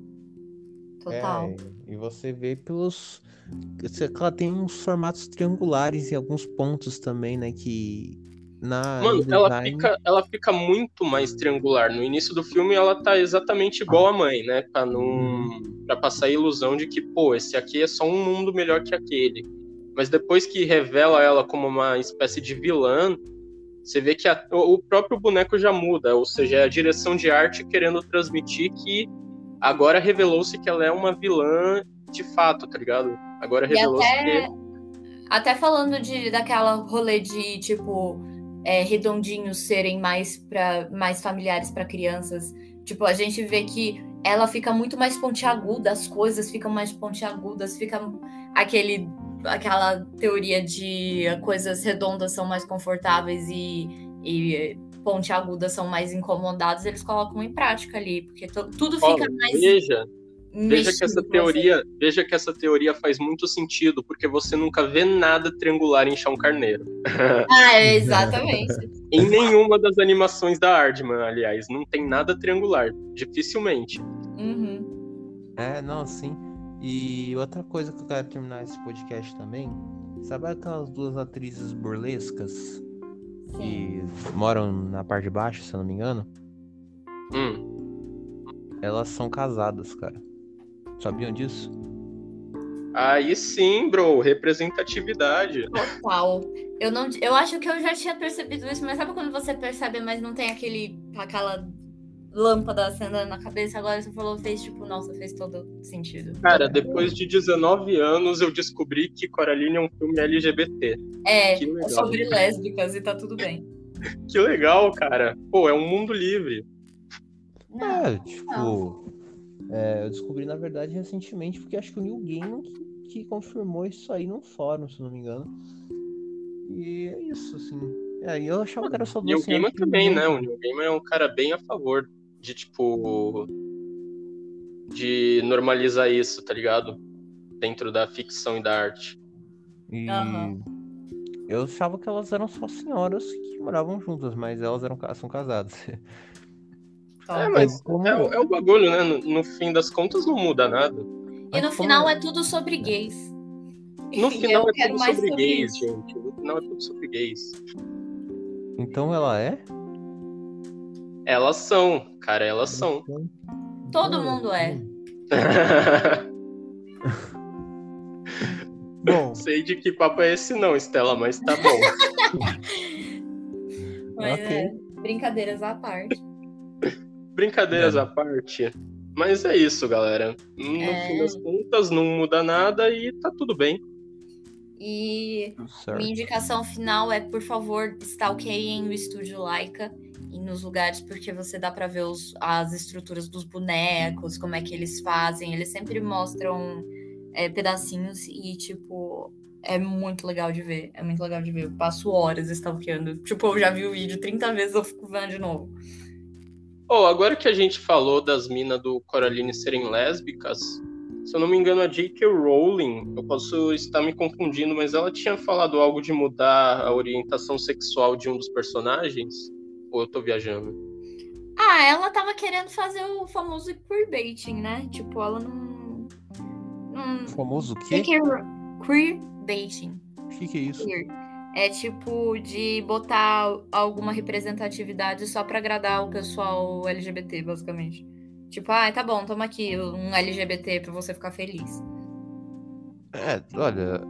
Total. É, e você vê pelos. você- Ela tem uns formatos triangulares em alguns pontos também, né? Que. Na, Mano, no ela fica, ela fica muito mais triangular. No início do filme, ela tá exatamente igual a mãe, né? Pra não. Pra passar a ilusão de que, pô, esse aqui é só um mundo melhor que aquele. Mas depois que revela ela como uma espécie de vilã, você vê que a- o próprio boneco já muda. Ou seja, é a direção de arte querendo transmitir que agora revelou-se que ela é uma vilã de fato, tá ligado? Agora revelou-se até, que. até falando de, daquela rolê de, tipo, é, redondinhos serem mais, pra, mais familiares para crianças. Tipo, a gente vê que ela fica muito mais pontiaguda, as coisas ficam mais pontiagudas, fica aquele, aquela teoria de coisas redondas são mais confortáveis e, e pontiagudas são mais incomodadas, eles colocam em prática ali, porque to- tudo fica mais. veja, Veja que essa teoria, veja que essa teoria faz muito sentido, porque você nunca vê nada triangular em Chão Carneiro. você. Ah, é, exatamente. Em nenhuma das animações da Aardman, aliás, não tem nada triangular, dificilmente. Uhum. É, não, sim. E outra coisa que eu quero terminar esse podcast também. Sabe aquelas duas atrizes burlescas Sim. que moram na parte de baixo, se eu não me engano? Hum. Elas são casadas, cara. Sabiam disso? Aí sim, bro, representatividade. Total. Eu não, eu acho que eu já tinha percebido isso, mas sabe quando você percebe, mas não tem aquele, aquela lâmpada acendendo na cabeça? Agora você falou, fez tipo, nossa, fez todo sentido. Cara, depois de 19 anos eu descobri que Coraline é um filme LGBT. É, é sobre lésbicas e tá tudo bem. Que legal, cara. Pô, é um mundo livre. Não, É, tipo. É, eu descobri, na verdade, recentemente, porque acho que o Neil Gaiman que, que confirmou isso aí num fórum, se não me engano. E é isso, assim. É, e eu achava que era só Neil duas Gaiman senhoras que também, né? O Neil Gaiman é um cara bem a favor de, tipo. de normalizar isso, tá ligado? Dentro da ficção e da arte. E Aham. eu achava que elas eram só senhoras que moravam juntas, mas elas eram, são casadas. Ó. É, mas como- é, o- é o bagulho, né? No, no fim das contas não muda nada. E no final é tudo sobre gays. No E final é tudo sobre sobre gays, isso. gente. No final é tudo sobre gays. Então ela é? Elas são, cara, elas são. Todo Hum, mundo é. Bom, Sei de que papo é esse não, Estela, mas tá bom. Mas Ok. é, brincadeiras à parte. Brincadeiras É. à parte. Mas é isso, galera. No É. fim das contas, não muda nada e tá tudo bem. E. Minha indicação final é, por favor, stalkeiem o estúdio Laika e nos lugares, porque você dá pra ver os- as estruturas dos bonecos, como é que eles fazem. Eles sempre mostram é, pedacinhos e, tipo, é muito legal de ver. É muito legal de ver. Eu passo horas stalkeando. Tipo, eu já vi o vídeo 30 vezes, eu fico vendo de novo. Oh, agora que a gente falou das minas do Coraline serem lésbicas, se eu não me engano, a J.K. Rowling, eu posso estar me confundindo, mas ela tinha falado algo de mudar a orientação sexual de um dos personagens? Ou eu tô viajando? Ah, ela tava querendo fazer o famoso queerbaiting, né? Tipo, ela não. não... O famoso o quê? Queerbaiting. O que, que é isso? queer. É tipo de botar alguma representatividade só pra agradar o pessoal LGBT, basicamente. Tipo, ah, tá bom, toma aqui um LGBT pra você ficar feliz. É, olha,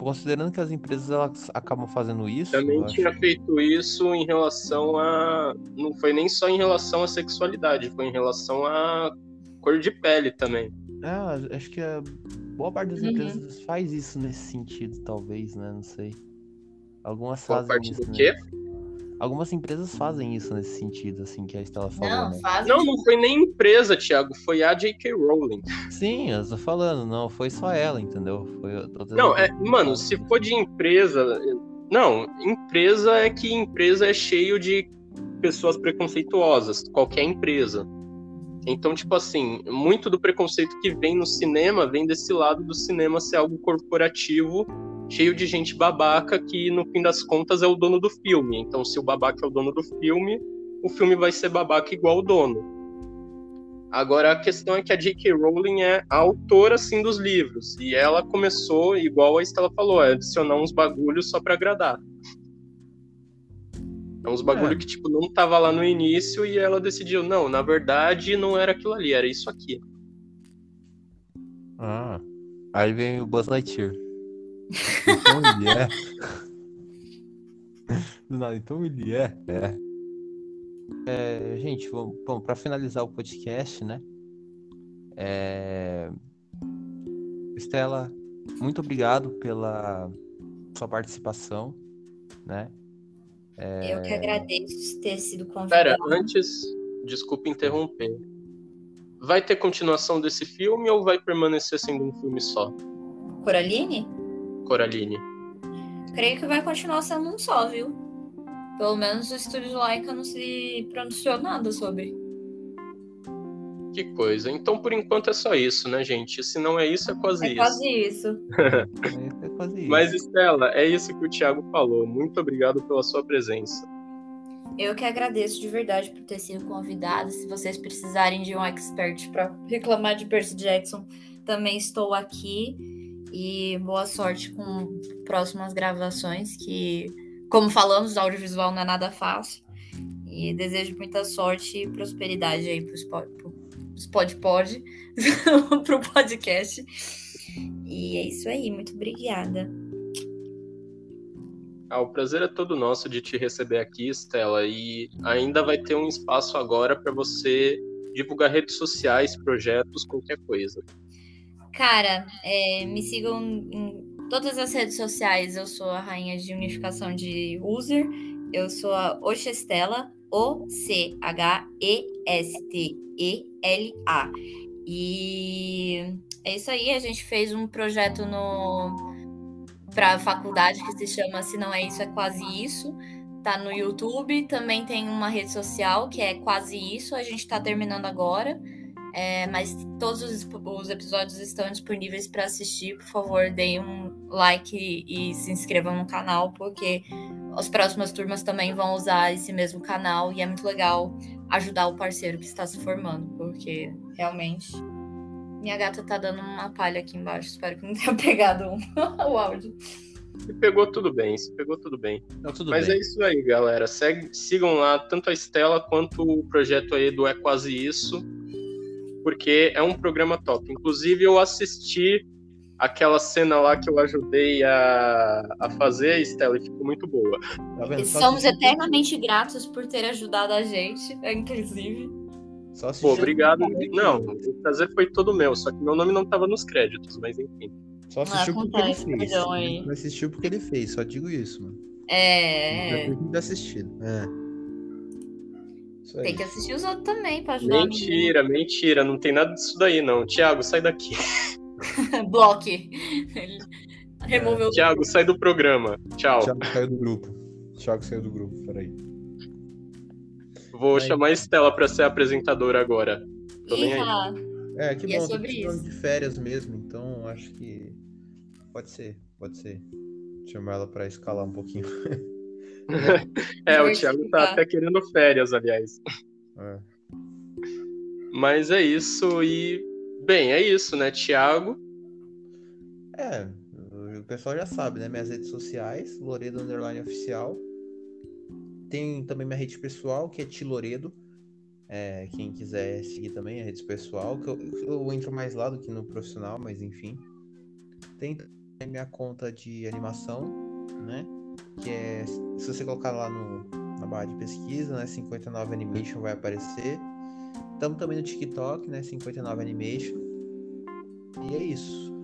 considerando que as empresas elas acabam fazendo isso. Também tinha acho- feito isso em relação a. Não foi nem só em relação à sexualidade, foi em relação à cor de pele também. Ah, acho que a boa parte das Uhum. empresas faz isso nesse sentido, talvez, né? Não sei. Algumas Qual fazem parte isso. do né? quê? Algumas empresas fazem isso nesse sentido, assim, que a Estela falou, Não, né? Não, não foi nem empresa, Thiago, foi a J.K. Rowling. Sim, eu tô falando, não foi só ela, entendeu? Foi Não, é, mano, se for de empresa. Não, empresa é que empresa é cheio de pessoas preconceituosas, qualquer empresa. Então, tipo assim, muito do preconceito que vem no cinema vem desse lado do cinema ser algo corporativo, cheio de gente babaca que no fim das contas é o dono do filme. Então, se o babaca é o dono do filme, o filme vai ser babaca igual o dono. Agora a questão é que a J.K. Rowling é a autora assim dos livros e ela começou, igual a Estela falou, a adicionar uns bagulhos só para agradar. É uns bagulho é. que tipo não tava lá no início e ela decidiu, não, na verdade não era aquilo ali, era isso aqui. Ah. Aí vem o Buzz Lightyear. Então ele é. Do nada, então ele é. É. é gente, vamos, bom, para finalizar o podcast, né? É... Estela, muito obrigado pela sua participação, né? É... Eu que agradeço ter sido convidado. Pera, antes, desculpe interromper. Vai ter continuação desse filme ou vai permanecer sendo um filme só? Coraline? Coraline. Creio que vai continuar sendo um só, viu? Pelo menos o estúdio Laika não se pronunciou nada sobre. Que coisa. Então, por enquanto, é só isso, né, gente? Se não é isso, é quase é isso. Quase isso. é quase isso. Mas, Estela, é isso que o Thiago falou. Muito obrigado pela sua presença. Eu que agradeço de verdade por ter sido convidado. Se vocês precisarem de um expert para reclamar de Percy Jackson, também estou aqui. E boa sorte com próximas gravações, que, como falamos, audiovisual não é nada fácil. E desejo muita sorte e prosperidade aí para os pod pod, para o podcast. E é isso aí, muito obrigada. Ah, o prazer é todo nosso de te receber aqui, Stella, e ainda vai ter um espaço agora para você divulgar redes sociais, projetos, qualquer coisa. Cara, é, me sigam em todas as redes sociais. Eu sou a rainha de unificação de user. Eu sou a Oxestela, O-C-H-E-S-T-E-L-A. E é isso aí. A gente fez um projeto no para a faculdade que se chama Se Não É Isso, É Quase Isso. Tá no YouTube, também tem uma rede social que é Quase Isso, a gente está terminando agora. É, mas todos os, os, episódios estão disponíveis para assistir. Por favor, deem um like e, e, se inscrevam no canal, porque as próximas turmas também vão usar esse mesmo canal e é muito legal ajudar o parceiro que está se formando, porque realmente minha gata tá dando uma palha aqui embaixo. Espero que não tenha pegado o áudio. Se pegou tudo bem, se pegou tudo bem. Não, tudo Mas bem. é isso aí, galera. Segue, sigam lá tanto a Estela quanto o projeto aí do É Quase Isso, porque é um programa top. Inclusive, eu assisti aquela cena lá que eu ajudei a, a fazer, Estela, e ficou muito boa. Tá Somos eternamente gratos por ter ajudado a gente, inclusive. Só Pô, obrigado. Não, o prazer foi todo meu, só que meu nome não estava nos créditos, mas enfim. Só assistiu ah, porque ele fez. Não assistiu porque ele fez, só digo isso, mano. É. Tem assistido. É. Tem que assistir os outros também pra ajudar. Mentira, mentira, não tem nada disso daí, não. Tiago, sai daqui. Bloque. Ele removeu. Tiago, sai do programa. Tchau. Tiago saiu do grupo. Tiago saiu do grupo, peraí. Vou Aí. chamar a Estela para ser apresentadora agora. Tô nem aí. É, que e bom, é sobre isso. de férias mesmo, então acho que pode ser, pode ser. Chamar ela para escalar um pouquinho. é, o Thiago tá até querendo férias, aliás. É. Mas é isso e bem, é isso, né, Thiago? É, o pessoal já sabe, né? Minhas redes sociais, Loredo Underline Oficial. Tem também minha rede pessoal, que é Tiloredo. É, quem quiser seguir também a rede pessoal, que eu, eu entro mais lá do que no profissional, mas enfim. Tem minha conta de animação, né? Que é. Se você colocar lá no, na barra de pesquisa, né? 59 Animation vai aparecer. Estamos também no TikTok, né? 59 Animation. E é isso.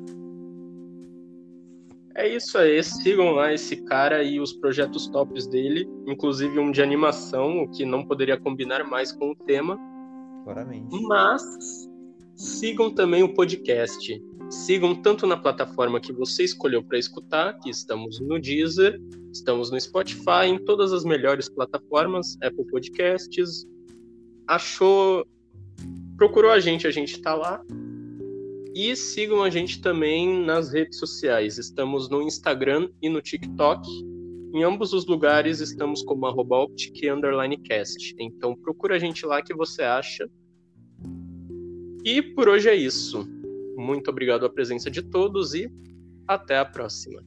É isso aí, sigam lá esse cara e os projetos tops dele, inclusive um de animação, o que não poderia combinar mais com o tema. Claramente. Mas sigam também o podcast. Sigam tanto na plataforma que você escolheu para escutar, que estamos no Deezer, estamos no Spotify, em todas as melhores plataformas, Apple Podcasts. Achou, procurou a gente, a gente está lá. E sigam a gente também nas redes sociais. Estamos no Instagram e no TikTok. Em ambos os lugares estamos como arroba Então procura a gente lá que você acha. E por hoje é isso. Muito obrigado à presença de todos e até a próxima.